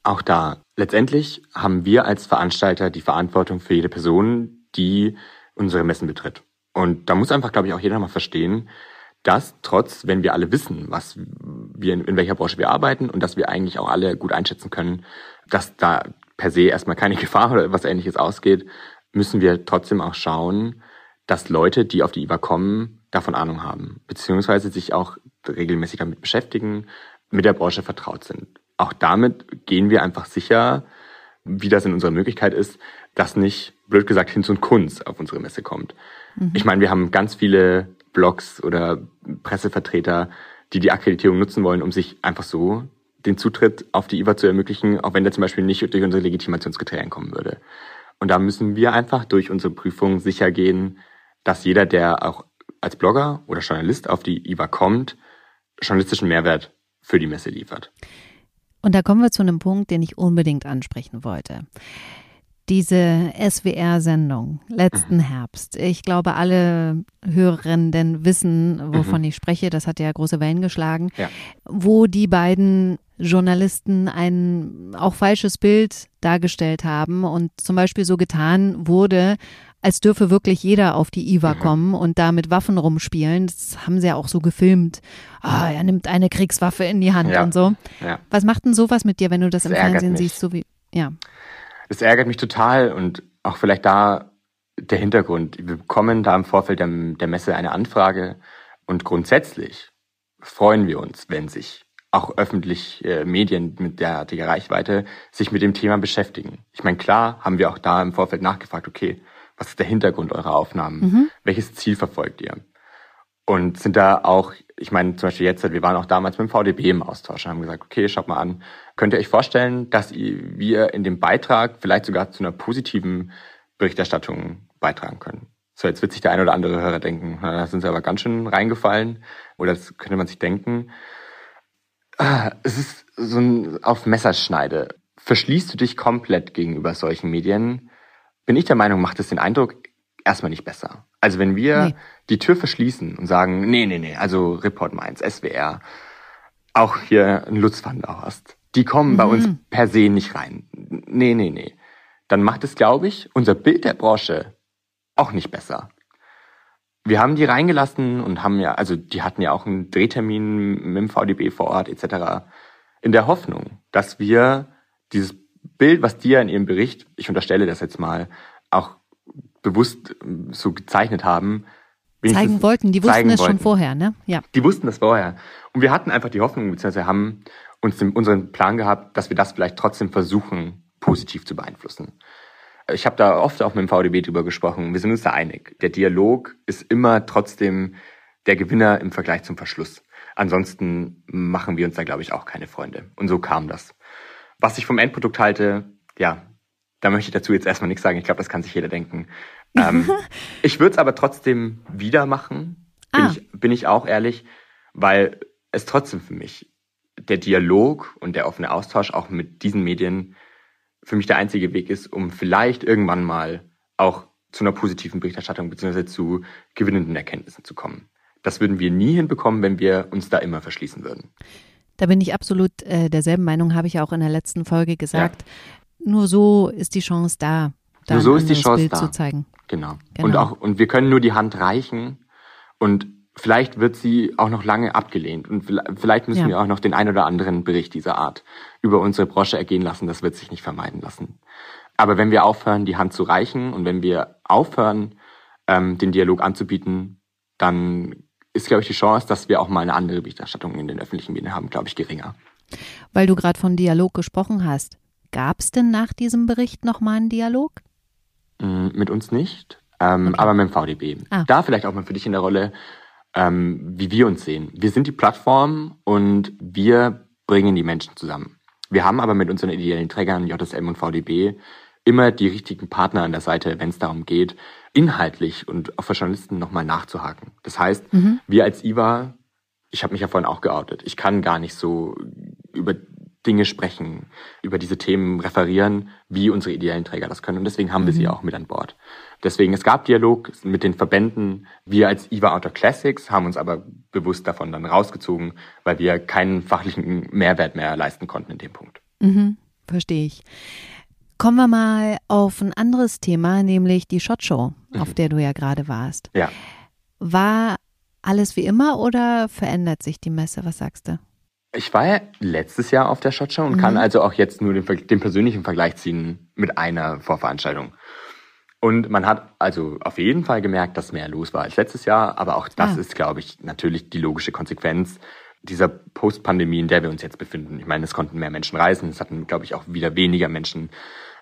Auch da. Letztendlich haben wir als Veranstalter die Verantwortung für jede Person, die unsere Messen betritt. Und da muss einfach, glaube ich, auch jeder mal verstehen, dass trotz, wenn wir alle wissen, was wir in, in welcher Branche wir arbeiten und dass wir eigentlich auch alle gut einschätzen können, dass da per se erstmal keine (laughs) Gefahr oder was ähnliches ausgeht, müssen wir trotzdem auch schauen, dass Leute, die auf die IWA kommen, davon Ahnung haben, beziehungsweise sich auch regelmäßig damit beschäftigen, mit der Branche vertraut sind. Auch damit gehen wir einfach sicher, wie das in unserer Möglichkeit ist, dass nicht, blöd gesagt, Hinz und Kunst auf unsere Messe kommt. Mhm. Ich meine, wir haben ganz viele Blogs oder Pressevertreter, die die Akkreditierung nutzen wollen, um sich einfach so den Zutritt auf die IWA zu ermöglichen, auch wenn der zum Beispiel nicht durch unsere Legitimationskriterien kommen würde. Und da müssen wir einfach durch unsere Prüfung sicher gehen, dass jeder, der auch als Blogger oder Journalist auf die IWA kommt, journalistischen Mehrwert für die Messe liefert. Und da kommen wir zu einem Punkt, den ich unbedingt ansprechen wollte diese SWR-Sendung letzten mhm. Herbst. Ich glaube, alle Hörenden wissen, wovon mhm. ich spreche. Das hat ja große Wellen geschlagen, ja. wo die beiden Journalisten ein auch falsches Bild dargestellt haben und zum Beispiel so getan wurde, als dürfe wirklich jeder auf die IWA mhm. kommen und da mit Waffen rumspielen. Das haben sie ja auch so gefilmt. Ah, er nimmt eine Kriegswaffe in die Hand ja. und so. Ja. Was macht denn sowas mit dir, wenn du das, das im Fernsehen mich. siehst, so wie, ja? Das ärgert mich total und auch vielleicht da der Hintergrund. Wir bekommen da im Vorfeld der, der Messe eine Anfrage und grundsätzlich freuen wir uns, wenn sich auch öffentlich äh, Medien mit derartiger Reichweite sich mit dem Thema beschäftigen. Ich meine, klar haben wir auch da im Vorfeld nachgefragt, okay, was ist der Hintergrund eurer Aufnahmen? Mhm. Welches Ziel verfolgt ihr? Und sind da auch, ich meine, zum Beispiel jetzt, wir waren auch damals mit dem VDB im Austausch und haben gesagt, okay, schaut mal an, könnt ihr euch vorstellen, dass wir in dem Beitrag vielleicht sogar zu einer positiven Berichterstattung beitragen können? So, jetzt wird sich der ein oder andere Hörer denken, da sind sie aber ganz schön reingefallen. Oder das könnte man sich denken. Es ist so ein auf Messerschneide. Verschließt du dich komplett gegenüber solchen Medien, bin ich der Meinung, macht es den Eindruck erstmal nicht besser. Also wenn wir nee. die Tür verschließen und sagen, nee, nee, nee, also Report Mainz, SWR, auch hier ein Lutz van der Horst, die kommen mhm. bei uns mhm. per se nicht rein. Nee, nee, nee. Dann macht es, glaube ich, unser Bild der Branche auch nicht besser. Wir haben die reingelassen und haben ja, also die hatten ja auch einen Drehtermin mit dem VDB vor Ort etc. In der Hoffnung, dass wir dieses Bild, was die ja in ihrem Bericht, ich unterstelle das jetzt mal, auch bewusst so gezeichnet haben, zeigen wollten. Die wussten es wollten. schon vorher, ne? Ja. Die wussten das vorher. Und wir hatten einfach die Hoffnung, beziehungsweise haben uns unseren Plan gehabt, dass wir das vielleicht trotzdem versuchen positiv zu beeinflussen. Ich habe da oft auch mit dem VDB drüber gesprochen. Wir sind uns da einig. Der Dialog ist immer trotzdem der Gewinner im Vergleich zum Verschluss. Ansonsten machen wir uns da, glaube ich, auch keine Freunde. Und so kam das. Was ich vom Endprodukt halte, ja, da möchte ich dazu jetzt erstmal nichts sagen. Ich glaube, das kann sich jeder denken. Ähm, (laughs) ich würde es aber trotzdem wieder machen, bin, ah. ich, bin ich auch ehrlich, weil es trotzdem für mich der Dialog und der offene Austausch auch mit diesen Medien für mich der einzige Weg ist, um vielleicht irgendwann mal auch zu einer positiven Berichterstattung bzw. zu gewinnenden Erkenntnissen zu kommen. Das würden wir nie hinbekommen, wenn wir uns da immer verschließen würden. Da bin ich absolut äh, derselben Meinung, habe ich ja auch in der letzten Folge gesagt. Ja. Nur so ist die Chance da, da nur so ist die Chance Bild da. zu zeigen. Genau. genau. Und auch und wir können nur die Hand reichen und vielleicht wird sie auch noch lange abgelehnt und vielleicht müssen ja. wir auch noch den ein oder anderen Bericht dieser Art über unsere Branche ergehen lassen. Das wird sich nicht vermeiden lassen. Aber wenn wir aufhören, die Hand zu reichen und wenn wir aufhören, ähm, den Dialog anzubieten, dann ist, glaube ich, die Chance, dass wir auch mal eine andere Berichterstattung in den öffentlichen Medien haben, glaube ich, geringer. Weil du gerade von Dialog gesprochen hast. Gab es denn nach diesem Bericht nochmal einen Dialog? Mm, mit uns nicht, ähm, okay. aber mit dem VDB. Ah. Da vielleicht auch mal für dich in der Rolle, ähm, wie wir uns sehen. Wir sind die Plattform und wir bringen die Menschen zusammen. Wir haben aber mit unseren ideellen Trägern JSM und VDB immer die richtigen Partner an der Seite, wenn es darum geht, inhaltlich und auch für Journalisten nochmal nachzuhaken. Das heißt, mhm. wir als IWA, ich habe mich ja vorhin auch geoutet, ich kann gar nicht so über Dinge sprechen, über diese Themen referieren, wie unsere ideellen Träger das können. Und deswegen haben wir sie mhm. auch mit an Bord. Deswegen, es gab Dialog mit den Verbänden. Wir als IWA Outdoor Classics haben uns aber bewusst davon dann rausgezogen, weil wir keinen fachlichen Mehrwert mehr leisten konnten in dem Punkt. Mhm, verstehe ich. Kommen wir mal auf ein anderes Thema, nämlich die Shot Show, mhm. auf der du ja gerade warst. Ja. War alles wie immer oder verändert sich die Messe? Was sagst du? Ich war ja letztes Jahr auf der Shot Show und mhm. kann also auch jetzt nur den, den, persönlichen Vergleich ziehen mit einer Vorveranstaltung. Und man hat also auf jeden Fall gemerkt, dass mehr los war als letztes Jahr, aber auch das ah. ist, glaube ich, natürlich die logische Konsequenz dieser Post-Pandemie, in der wir uns jetzt befinden. Ich meine, es konnten mehr Menschen reisen, es hatten, glaube ich, auch wieder weniger Menschen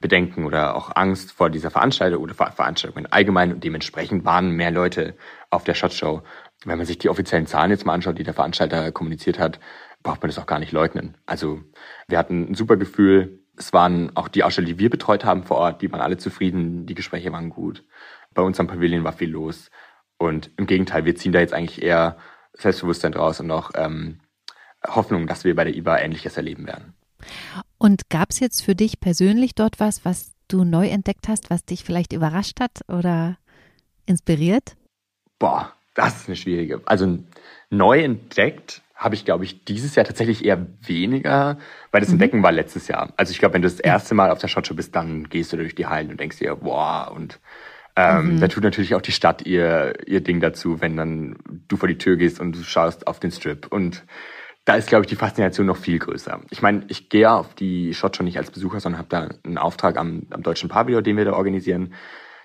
Bedenken oder auch Angst vor dieser Veranstaltung oder Ver Veranstaltungen allgemein und dementsprechend waren mehr Leute auf der Shot Show. Wenn man sich die offiziellen Zahlen jetzt mal anschaut, die der Veranstalter kommuniziert hat, braucht man das auch gar nicht leugnen. Also wir hatten ein super Gefühl. Es waren auch die Aussteller, die wir betreut haben vor Ort, die waren alle zufrieden, die Gespräche waren gut. Bei uns am Pavilion war viel los. Und im Gegenteil, wir ziehen da jetzt eigentlich eher Selbstbewusstsein draus und auch ähm, Hoffnung, dass wir bei der IBA Ähnliches erleben werden. Und gab es jetzt für dich persönlich dort was, was du neu entdeckt hast, was dich vielleicht überrascht hat oder inspiriert? Boah, das ist eine schwierige. Also neu entdeckt habe ich, glaube ich, dieses Jahr tatsächlich eher weniger, weil das mhm. Entdecken war letztes Jahr. Also ich glaube, wenn du das erste Mal auf der Shotshow bist, dann gehst du durch die Hallen und denkst dir, boah, und ähm, mhm. da tut natürlich auch die Stadt ihr, ihr Ding dazu, wenn dann du vor die Tür gehst und du schaust auf den Strip. Und da ist, glaube ich, die Faszination noch viel größer. Ich meine, ich gehe auf die Shot schon nicht als Besucher, sondern habe da einen Auftrag am, am Deutschen Pavillon, den wir da organisieren.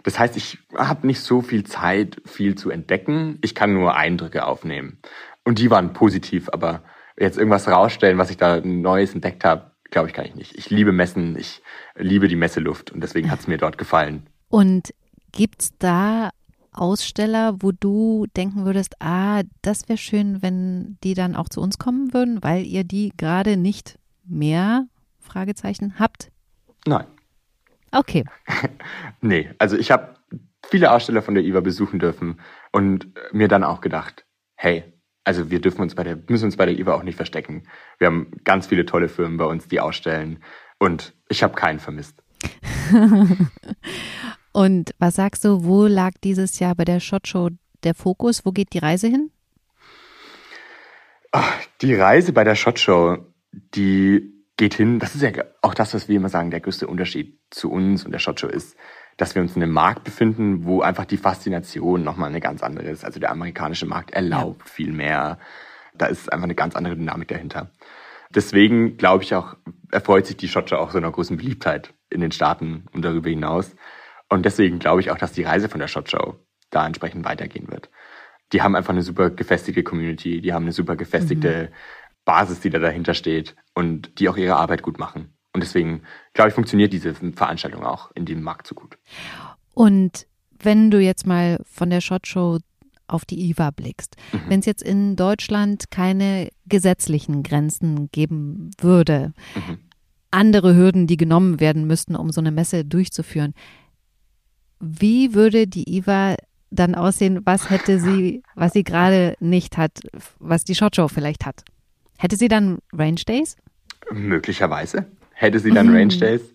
Das heißt, ich habe nicht so viel Zeit, viel zu entdecken. Ich kann nur Eindrücke aufnehmen. Und die waren positiv, aber jetzt irgendwas rausstellen, was ich da Neues entdeckt habe, glaube ich, kann ich nicht. Ich liebe Messen, ich liebe die Messeluft und deswegen hat es mir dort gefallen. Und gibt's da Aussteller, wo du denken würdest, ah, das wäre schön, wenn die dann auch zu uns kommen würden, weil ihr die gerade nicht mehr Fragezeichen habt? Nein. Okay. (laughs) nee, also ich habe viele Aussteller von der IWA besuchen dürfen und mir dann auch gedacht, hey, also wir dürfen uns bei der, müssen uns bei der IWA auch nicht verstecken. Wir haben ganz viele tolle Firmen bei uns, die ausstellen und ich habe keinen vermisst. (laughs) Und was sagst du, wo lag dieses Jahr bei der Shot Show der Fokus? Wo geht die Reise hin? Die Reise bei der Shot Show, die geht hin, das ist ja auch das, was wir immer sagen, der größte Unterschied zu uns und der Shot Show ist, dass wir uns in einem Markt befinden, wo einfach die Faszination nochmal eine ganz andere ist. Also der amerikanische Markt erlaubt ja. viel mehr. Da ist einfach eine ganz andere Dynamik dahinter. Deswegen glaube ich auch, erfreut sich die Shot Show auch so einer großen Beliebtheit in den Staaten und darüber hinaus. Und deswegen glaube ich auch, dass die Reise von der Shot Show da entsprechend weitergehen wird. Die haben einfach eine super gefestigte Community, die haben eine super gefestigte mhm. Basis, die da dahinter steht und die auch ihre Arbeit gut machen. Und deswegen, glaube ich, funktioniert diese Veranstaltung auch in dem Markt so gut. Und wenn du jetzt mal von der Shot Show auf die IWA blickst, mhm. wenn es jetzt in Deutschland keine gesetzlichen Grenzen geben würde, mhm. andere Hürden, die genommen werden müssten, um so eine Messe durchzuführen, wie würde die IWA dann aussehen? Was hätte sie, was sie gerade nicht hat, was die Shot Show vielleicht hat? Hätte sie dann Range Days? Möglicherweise hätte sie dann mhm. Range Days.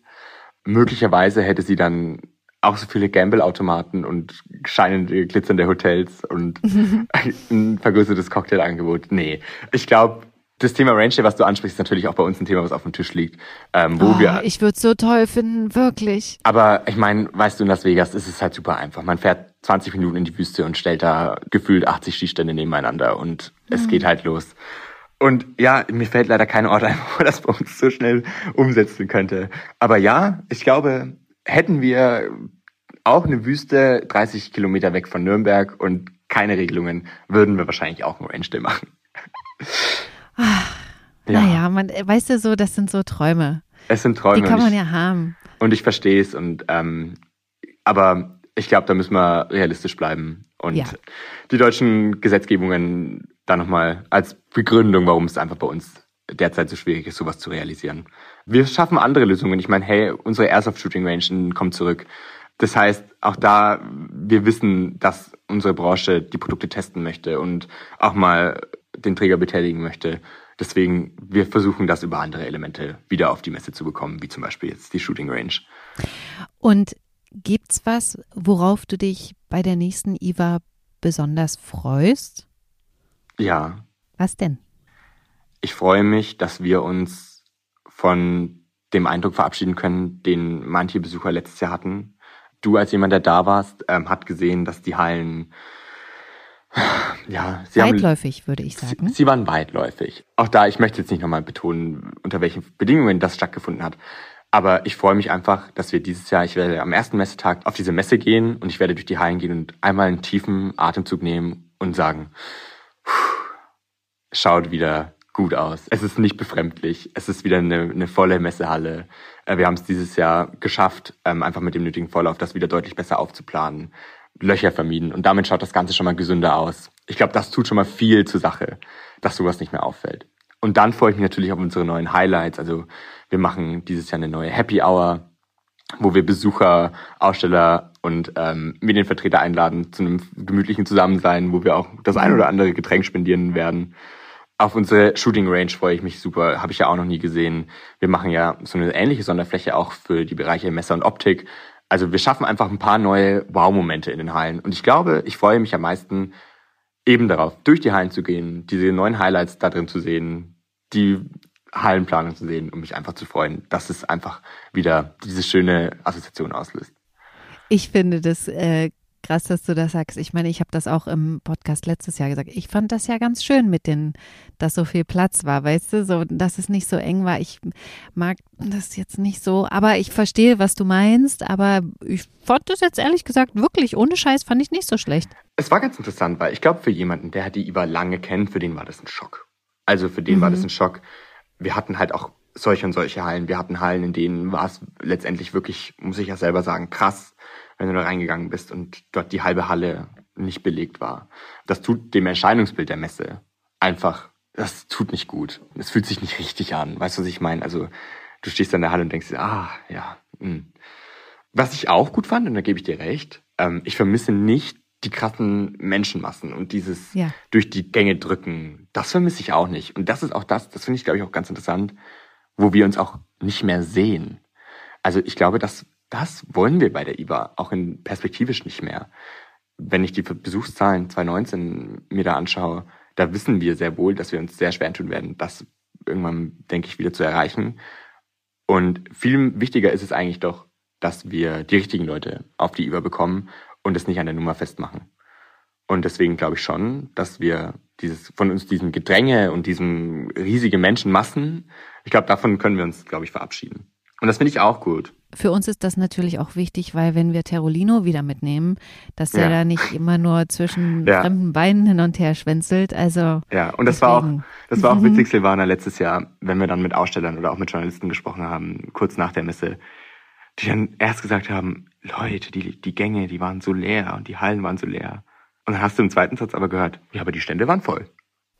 Möglicherweise hätte sie dann auch so viele Gamble-Automaten und scheinende, glitzernde Hotels und (laughs) ein vergrößertes Cocktailangebot. Nee, ich glaube, das Thema Range Day, was du ansprichst, ist natürlich auch bei uns ein Thema, was auf dem Tisch liegt. Ähm, wo oh, wir, ich würde es so toll finden, wirklich. Aber ich meine, weißt du, in Las Vegas ist es halt super einfach. Man fährt 20 Minuten in die Wüste und stellt da gefühlt 80 Skistände nebeneinander und mhm. es geht halt los. Und ja, mir fällt leider kein Ort ein, (laughs) wo das bei uns so schnell umsetzen könnte. Aber ja, ich glaube, hätten wir auch eine Wüste 30 Kilometer weg von Nürnberg und keine Regelungen, würden wir wahrscheinlich auch einen Range machen. (laughs) Ach, ja. Naja, man, weißt du so, das sind so Träume. Es sind Träume. Die kann man ich, ja haben. Und ich verstehe es. Und ähm, aber ich glaube, da müssen wir realistisch bleiben und ja. die deutschen Gesetzgebungen da nochmal als Begründung, warum es einfach bei uns derzeit so schwierig ist, sowas zu realisieren. Wir schaffen andere Lösungen. Ich meine, hey, unsere Airsoft Shooting Range kommt zurück. Das heißt, auch da, wir wissen, dass unsere Branche die Produkte testen möchte und auch mal den Träger betätigen möchte. Deswegen, wir versuchen das über andere Elemente wieder auf die Messe zu bekommen, wie zum Beispiel jetzt die Shooting Range. Und gibt's was, worauf du dich bei der nächsten IWA besonders freust? Ja. Was denn? Ich freue mich, dass wir uns von dem Eindruck verabschieden können, den manche Besucher letztes Jahr hatten. Du als jemand, der da warst, ähm, hat gesehen, dass die Hallen ja, sie weitläufig, haben, würde ich sagen. Sie, sie, waren weitläufig. Auch da, ich möchte jetzt nicht nochmal betonen, unter welchen Bedingungen das stattgefunden hat. Aber ich freue mich einfach, dass wir dieses Jahr, ich werde am ersten Messetag auf diese Messe gehen und ich werde durch die Hallen gehen und einmal einen tiefen Atemzug nehmen und sagen, schaut wieder gut aus. Es ist nicht befremdlich. Es ist wieder eine, eine volle Messehalle. Äh, wir haben es dieses Jahr geschafft, ähm, einfach mit dem nötigen Vorlauf das wieder deutlich besser aufzuplanen. Löcher vermieden und damit schaut das Ganze schon mal gesünder aus. Ich glaube, das tut schon mal viel zur Sache, dass sowas nicht mehr auffällt. Und dann freue ich mich natürlich auf unsere neuen Highlights. Also wir machen dieses Jahr eine neue Happy Hour, wo wir Besucher, Aussteller und ähm, Medienvertreter einladen zu einem gemütlichen Zusammensein, wo wir auch das ein oder andere Getränk spendieren werden. Auf unsere Shooting Range freue ich mich super, habe ich ja auch noch nie gesehen. Wir machen ja so eine ähnliche Sonderfläche auch für die Bereiche Messer und Optik. Also wir schaffen einfach ein paar neue Wow-Momente in den Hallen. Und ich glaube, ich freue mich am meisten eben darauf, durch die Hallen zu gehen, diese neuen Highlights da drin zu sehen, die Hallenplanung zu sehen und mich einfach zu freuen, dass es einfach wieder diese schöne Assoziation auslöst. Ich finde das äh, krass, dass du das sagst. Ich meine, ich habe das auch im Podcast letztes Jahr gesagt. Ich fand das ja ganz schön mit den, dass so viel Platz war, weißt du, so, dass es nicht so eng war. Ich mag das jetzt nicht so, aber ich verstehe, was du meinst, aber ich fand das jetzt ehrlich gesagt wirklich ohne Scheiß fand ich nicht so schlecht. Es war ganz interessant, weil ich glaube, für jemanden, der die IBA lange kennt, für den war das ein Schock. Also für den mhm. war das ein Schock. Wir hatten halt auch solche und solche Hallen. Wir hatten Hallen, in denen war es letztendlich wirklich, muss ich ja selber sagen, krass wenn du da reingegangen bist und dort die halbe Halle nicht belegt war. Das tut dem Erscheinungsbild der Messe einfach, das tut nicht gut. Es fühlt sich nicht richtig an. Weißt du, was ich meine? Also, du stehst in der Halle und denkst dir, ah, ja. Mh. Hm. Was ich auch gut fand, und da gebe ich dir recht, ähm, ich vermisse nicht die krassen Menschenmassen und dieses ja. durch die Gänge drücken. Das vermisse ich auch nicht. Und das ist auch das, das finde ich, glaube ich, auch ganz interessant, wo wir uns auch nicht mehr sehen. Also ich glaube, das das wollen wir bei der IBA auch in perspektivisch nicht mehr. Wenn ich die Besuchszahlen 2019 mir da anschaue, da wissen wir sehr wohl, dass wir uns sehr schwer tun werden, das irgendwann, denke ich, wieder zu erreichen. Und viel wichtiger ist es eigentlich doch, dass wir die richtigen Leute auf die IBA bekommen und es nicht an der Nummer festmachen. Und deswegen glaube ich schon, dass wir dieses, von uns diesen Gedränge und diesen riesigen Menschenmassen, ich glaube, davon können wir uns, glaube ich, verabschieden. Und das finde ich auch gut. Für uns ist das natürlich auch wichtig, weil wenn wir Terolino wieder mitnehmen, dass Ja. da nicht immer nur zwischen (laughs) Ja. fremden Beinen hin und her schwänzelt. Also Ja, und das war auch, Deswegen. das war auch witzig, Silvana, letztes Jahr, wenn wir dann mit Ausstellern oder auch mit Journalisten gesprochen haben, kurz nach der Messe, die dann erst gesagt haben, Leute, die, die Gänge, die waren so leer und die Hallen waren so leer. Und dann hast du im zweiten Satz aber gehört, ja, aber die Stände waren voll.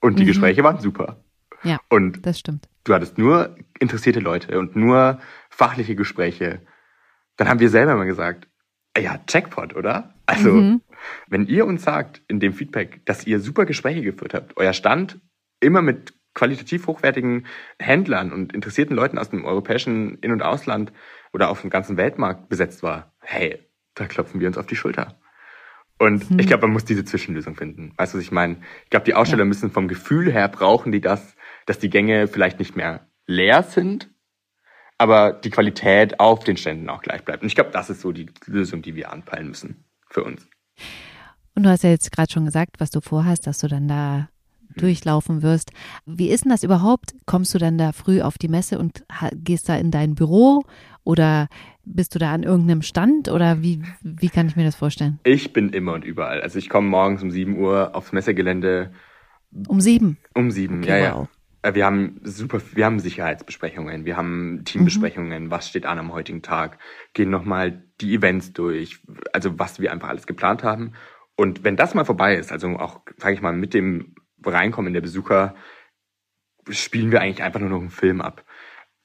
Und die Mhm. Gespräche waren super. Ja. Und das stimmt. du hattest nur interessierte Leute und nur fachliche Gespräche. Dann haben wir selber mal gesagt, ja, Jackpot, oder? Also, Mhm. wenn ihr uns sagt in dem Feedback, dass ihr super Gespräche geführt habt, euer Stand immer mit qualitativ hochwertigen Händlern und interessierten Leuten aus dem europäischen In- und Ausland oder auf dem ganzen Weltmarkt besetzt war, hey, da klopfen wir uns auf die Schulter. Und Mhm. ich glaube, man muss diese Zwischenlösung finden. Weißt du, was ich meine? Ich glaube, die Aussteller Ja. müssen vom Gefühl her brauchen die das, dass die Gänge vielleicht nicht mehr leer sind, aber die Qualität auf den Ständen auch gleich bleibt. Und ich glaube, das ist so die Lösung, die wir anpeilen müssen für uns. Und du hast ja jetzt gerade schon gesagt, was du vorhast, dass du dann da durchlaufen wirst. Wie ist denn das überhaupt? Kommst du dann da früh auf die Messe und gehst da in dein Büro oder bist du da an irgendeinem Stand oder wie, wie kann ich mir das vorstellen? Ich bin immer und überall. Also ich komme morgens um 7 Uhr aufs Messegelände Um sieben. um sieben. Okay, ja, ja. wow. Äh, Wir haben super, wir haben Sicherheitsbesprechungen, wir haben Teambesprechungen, was steht an am heutigen Tag, gehen nochmal die Events durch, also was wir einfach alles geplant haben. Und wenn das mal vorbei ist, also auch, sage ich mal, mit dem Reinkommen der Besucher, spielen wir eigentlich einfach nur noch einen Film ab.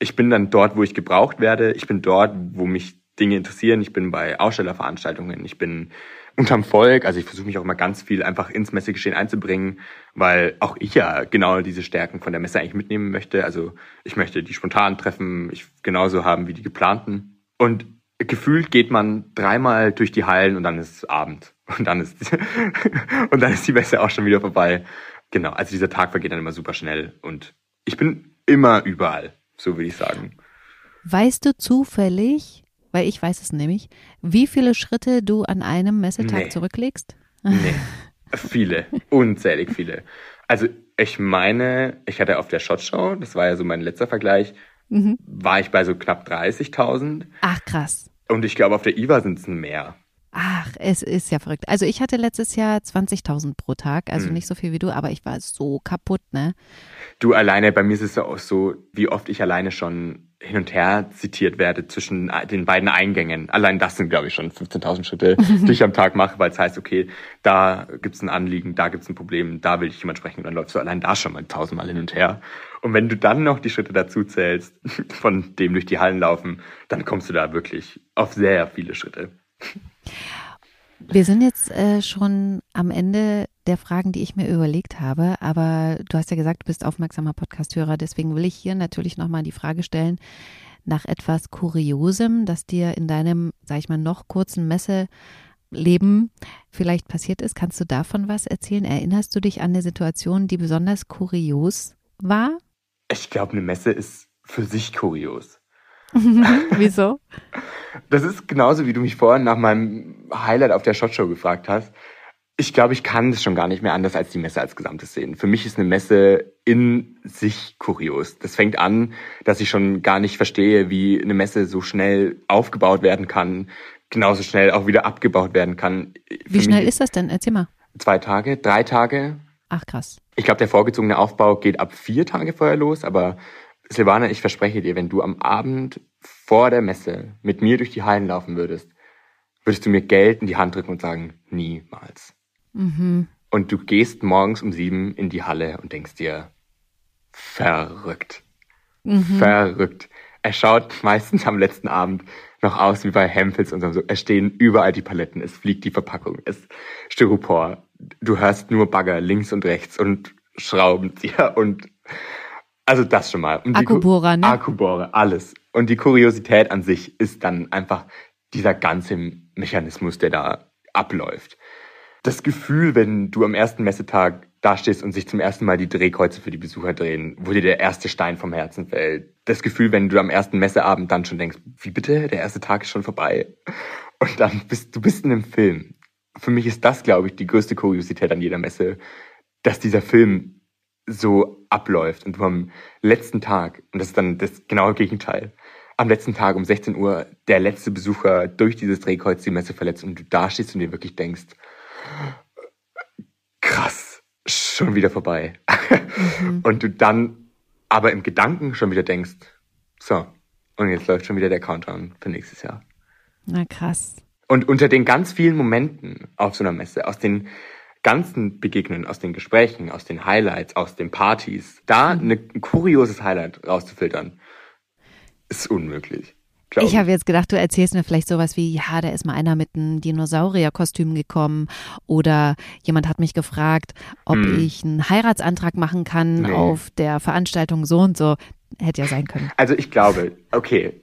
Ich bin dann dort, wo ich gebraucht werde. Ich bin dort, wo mich Dinge interessieren. Ich bin bei Ausstellerveranstaltungen. Ich bin unterm Volk. Also ich versuche mich auch immer ganz viel einfach ins Messegeschehen einzubringen, weil auch ich ja genau diese Stärken von der Messe eigentlich mitnehmen möchte. Also ich möchte die spontanen Treffen ich genauso haben wie die geplanten. Und gefühlt geht man dreimal durch die Hallen und dann ist Abend. Und dann ist, (laughs) und dann ist die Messe auch schon wieder vorbei. Genau, also dieser Tag vergeht dann immer super schnell und ich bin immer überall, so würde ich sagen. Weißt du zufällig, weil ich weiß es nämlich, wie viele Schritte du an einem Messetag Nee. zurücklegst? Nee, viele, (laughs) unzählig viele. Also ich meine, ich hatte auf der Shot Show, das war ja so mein letzter Vergleich, Mhm. war ich bei so knapp 30.000 Ach krass. und ich glaube auf der IWA sind es mehr. Ach, es ist ja verrückt. Also ich hatte letztes Jahr 20.000 pro Tag, also Hm. nicht so viel wie du, aber ich war so kaputt, ne? Du alleine, bei mir ist es ja auch so, wie oft ich alleine schon hin und her zitiert werde zwischen den beiden Eingängen. Allein das sind, glaube ich, schon 15.000 Schritte, (laughs) die ich am Tag mache, weil es heißt, okay, da gibt's ein Anliegen, da gibt's ein Problem, da will ich jemand sprechen und dann läufst du allein da schon mal tausendmal hin und her. Und wenn du dann noch die Schritte dazu zählst, (laughs) von dem durch die Hallen laufen, dann kommst du da wirklich auf sehr viele Schritte. Wir sind jetzt äh, schon am Ende der Fragen, die ich mir überlegt habe, aber du hast ja gesagt, du bist aufmerksamer Podcasthörer, deswegen will ich hier natürlich nochmal die Frage stellen nach etwas Kuriosem, das dir in deinem, sag ich mal, noch kurzen Messeleben vielleicht passiert ist. Kannst du davon was erzählen? Erinnerst du dich an eine Situation, die besonders kurios war? Ich glaube, eine Messe ist für sich kurios. (laughs) Wieso? Das ist genauso, wie du mich vorhin nach meinem Highlight auf der Shot Show gefragt hast. Ich glaube, ich kann das schon gar nicht mehr anders als die Messe als Gesamtes sehen. Für mich ist eine Messe in sich kurios. Das fängt an, dass ich schon gar nicht verstehe, wie eine Messe so schnell aufgebaut werden kann, genauso schnell auch wieder abgebaut werden kann. Wie Für schnell ist das denn? Erzähl mal. Zwei Tage, drei Tage. Ach krass. Ich glaube, der vorgezogene Aufbau geht ab vier Tage vorher los, aber Silvana, ich verspreche dir, wenn du am Abend vor der Messe mit mir durch die Hallen laufen würdest, würdest du mir Geld in die Hand drücken und sagen, niemals. Mhm. Und du gehst morgens um sieben in die Halle und denkst dir, verrückt. Verrückt. Er schaut meistens am letzten Abend noch aus wie bei Hempels und so. Es stehen überall die Paletten, es fliegt die Verpackung, es Styropor. Du hörst nur Bagger links und rechts und Schraubenzieher (laughs) und also das schon mal. Und Akkubohrer, ne? Akkubohrer, alles. Und die Kuriosität an sich ist dann einfach dieser ganze Mechanismus, der da abläuft. Das Gefühl, wenn du am ersten Messetag dastehst und sich zum ersten Mal die Drehkreuze für die Besucher drehen, wo dir der erste Stein vom Herzen fällt. Das Gefühl, wenn du am ersten Messeabend dann schon denkst, wie bitte, der erste Tag ist schon vorbei. Und dann bist du bist in einem Film. Für mich ist das, glaube ich, die größte Kuriosität an jeder Messe, dass dieser Film so abläuft und du am letzten Tag, und das ist dann das genaue Gegenteil, am letzten Tag um 16 Uhr der letzte Besucher durch dieses Drehkreuz die Messe verletzt und du da stehst und dir wirklich denkst, krass, schon wieder vorbei. Mhm. Und du dann aber im Gedanken schon wieder denkst, so, und jetzt läuft schon wieder der Countdown für nächstes Jahr. Na krass. Und unter den ganz vielen Momenten auf so einer Messe, aus den ganzen Begegnungen, aus den Gesprächen, aus den Highlights, aus den Partys, da mhm. ein kurioses Highlight rauszufiltern, ist unmöglich. Ich habe jetzt gedacht, du erzählst mir vielleicht sowas wie, ja, da ist mal einer mit einem Dinosaurierkostüm gekommen oder jemand hat mich gefragt, ob hm. ich einen Heiratsantrag machen kann nee. auf der Veranstaltung so und so. Hätte ja sein können. Also ich glaube, okay,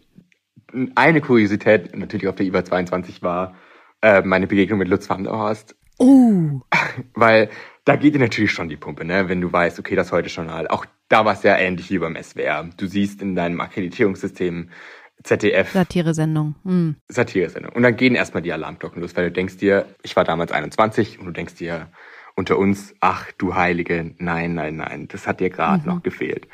eine Kuriosität natürlich auf der IBA 22 war äh, meine Begegnung mit Lutz van der Horst. Oh. (laughs) Weil da geht dir natürlich schon die Pumpe, ne? wenn du weißt, okay, das heute schon halt. Auch da war es ja ähnlich wie beim SWR. Du siehst in deinem Akkreditierungssystem ZDF. Satiresendung. Hm. Satiresendung. Und dann gehen erstmal die Alarmglocken los, weil du denkst dir, ich war damals 21 und du denkst dir unter uns, ach du Heilige, nein, nein, nein, das hat dir gerade mhm. noch gefehlt.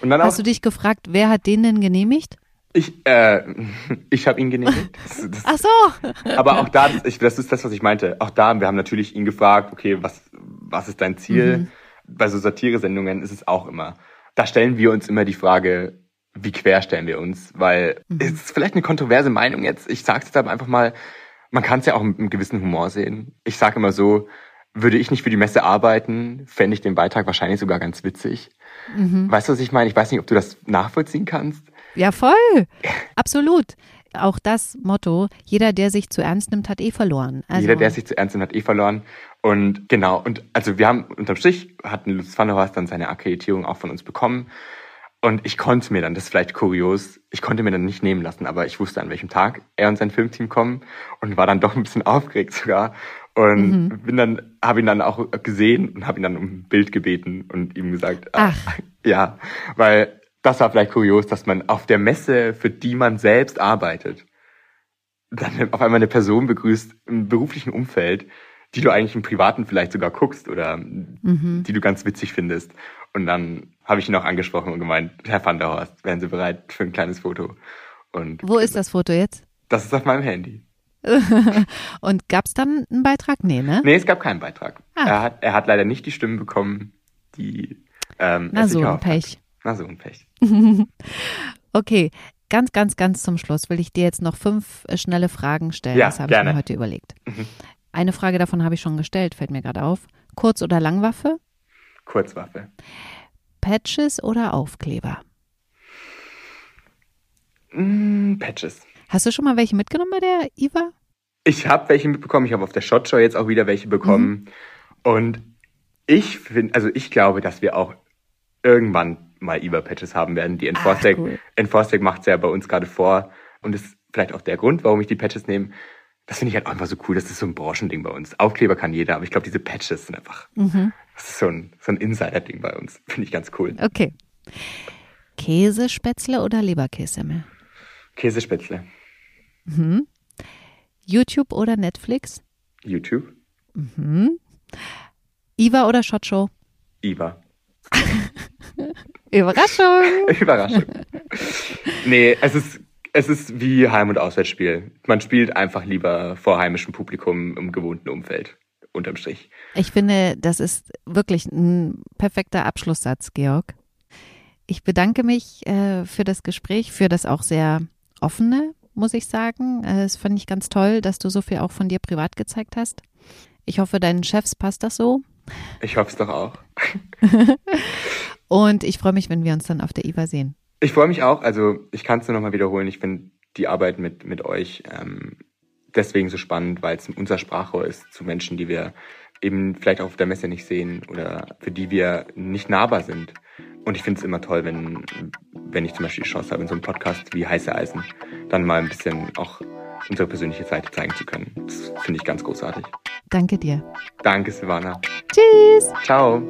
Und dann Hast auch, du dich gefragt, wer hat den denn genehmigt? Ich, äh, (laughs) ich habe ihn genehmigt. (laughs) Das, das, Ach so. Aber auch da, das, ich, das ist das, was ich meinte. Auch da, wir haben natürlich ihn gefragt, okay, was, was ist dein Ziel? Mhm. Bei so Satire-Sendungen ist es auch immer. Da stellen wir uns immer die Frage, wie quer stellen wir uns? Weil mhm. es ist vielleicht eine kontroverse Meinung jetzt. Ich sag's jetzt aber einfach mal, man kann es ja auch mit einem gewissen Humor sehen. Ich sage immer so, würde ich nicht für die Messe arbeiten, fände ich den Beitrag wahrscheinlich sogar ganz witzig. Mhm. Weißt du, was ich meine? Ich weiß nicht, ob du das nachvollziehen kannst. Ja, voll. Absolut. Auch das Motto, jeder, der sich zu ernst nimmt, hat eh verloren. Also jeder, der sich zu ernst nimmt, hat eh verloren. Und genau, und also wir haben unterm Strich, hatten Lutz van der Horst dann seine Akkreditierung auch von uns bekommen. Und ich konnte mir dann, das ist vielleicht kurios, ich konnte mir dann nicht nehmen lassen, aber ich wusste, an welchem Tag er und sein Filmteam kommen und war dann doch ein bisschen (laughs) aufgeregt sogar. Und mhm. bin dann, habe ihn dann auch gesehen und habe ihn dann um ein Bild gebeten und ihm gesagt, Ach. ja, weil das war vielleicht kurios, dass man auf der Messe, für die man selbst arbeitet, dann auf einmal eine Person begrüßt im beruflichen Umfeld, die du eigentlich im Privaten vielleicht sogar guckst oder mhm. die du ganz witzig findest. Und dann habe ich ihn auch angesprochen und gemeint, Herr van der Horst, wären Sie bereit für ein kleines Foto? Und Wo ist das Foto jetzt? Das ist auf meinem Handy. (laughs) und gab es dann einen Beitrag? Nee, ne? Nee, es gab keinen Beitrag. Ah. Er, hat, er hat leider nicht die Stimmen bekommen, die ähm, Na so ein Pech. Hat. Na so ein Pech. (laughs) okay, ganz, ganz, ganz zum Schluss will ich dir jetzt noch fünf äh, schnelle Fragen stellen. Ja, das habe ich mir heute überlegt. Mhm. Eine Frage davon habe ich schon gestellt, fällt mir gerade auf. Kurz- oder Langwaffe? Kurzwaffe. Patches oder Aufkleber? Mm, Patches. Hast du schon mal welche mitgenommen bei der IWA? Ich habe welche mitbekommen. Ich habe auf der Shot Show jetzt auch wieder welche bekommen. Mhm. Und ich finde, also ich glaube, dass wir auch irgendwann mal IWA-Patches haben werden. Die Enforcec, cool. Enforcec macht es ja bei uns gerade vor. Und das ist vielleicht auch der Grund, warum ich die Patches nehme. Das finde ich halt einfach so cool. Das ist so ein Branchending bei uns. Aufkleber kann jeder, aber ich glaube, diese Patches sind einfach, mhm. das ist so ein, so ein Insider-Ding bei uns. Finde ich ganz cool. Okay. Käsespätzle oder Leberkässemmel? Käsespätzle. Mhm. YouTube oder Netflix? YouTube. Mhm. Iva oder Shot Show? Iva. (laughs) Überraschung. (laughs) Überraschung. Nee, es ist, es ist wie Heim- und Auswärtsspiel. Man spielt einfach lieber vor heimischem Publikum im gewohnten Umfeld. Unterm Strich. Ich finde, das ist wirklich ein perfekter Abschlusssatz, Georg. Ich bedanke mich äh, für das Gespräch, für das auch sehr offene, muss ich sagen. Äh, es fand ich ganz toll, dass du so viel auch von dir privat gezeigt hast. Ich hoffe, deinen Chefs passt das so. Ich hoffe es doch auch. (laughs) Und ich freue mich, wenn wir uns dann auf der IWA sehen. Ich freue mich auch. Also ich kann es nur nochmal wiederholen. Ich finde die Arbeit mit, mit euch ähm, deswegen so spannend, weil es unser Sprachrohr ist zu Menschen, die wir eben vielleicht auch auf der Messe nicht sehen oder für die wir nicht nahbar sind. Und ich finde es immer toll, wenn, wenn ich zum Beispiel die Chance habe, in so einem Podcast wie Heiße Eisen dann mal ein bisschen auch unsere persönliche Seite zeigen zu können. Das finde ich ganz großartig. Danke dir. Danke, Silvana. Tschüss. Ciao.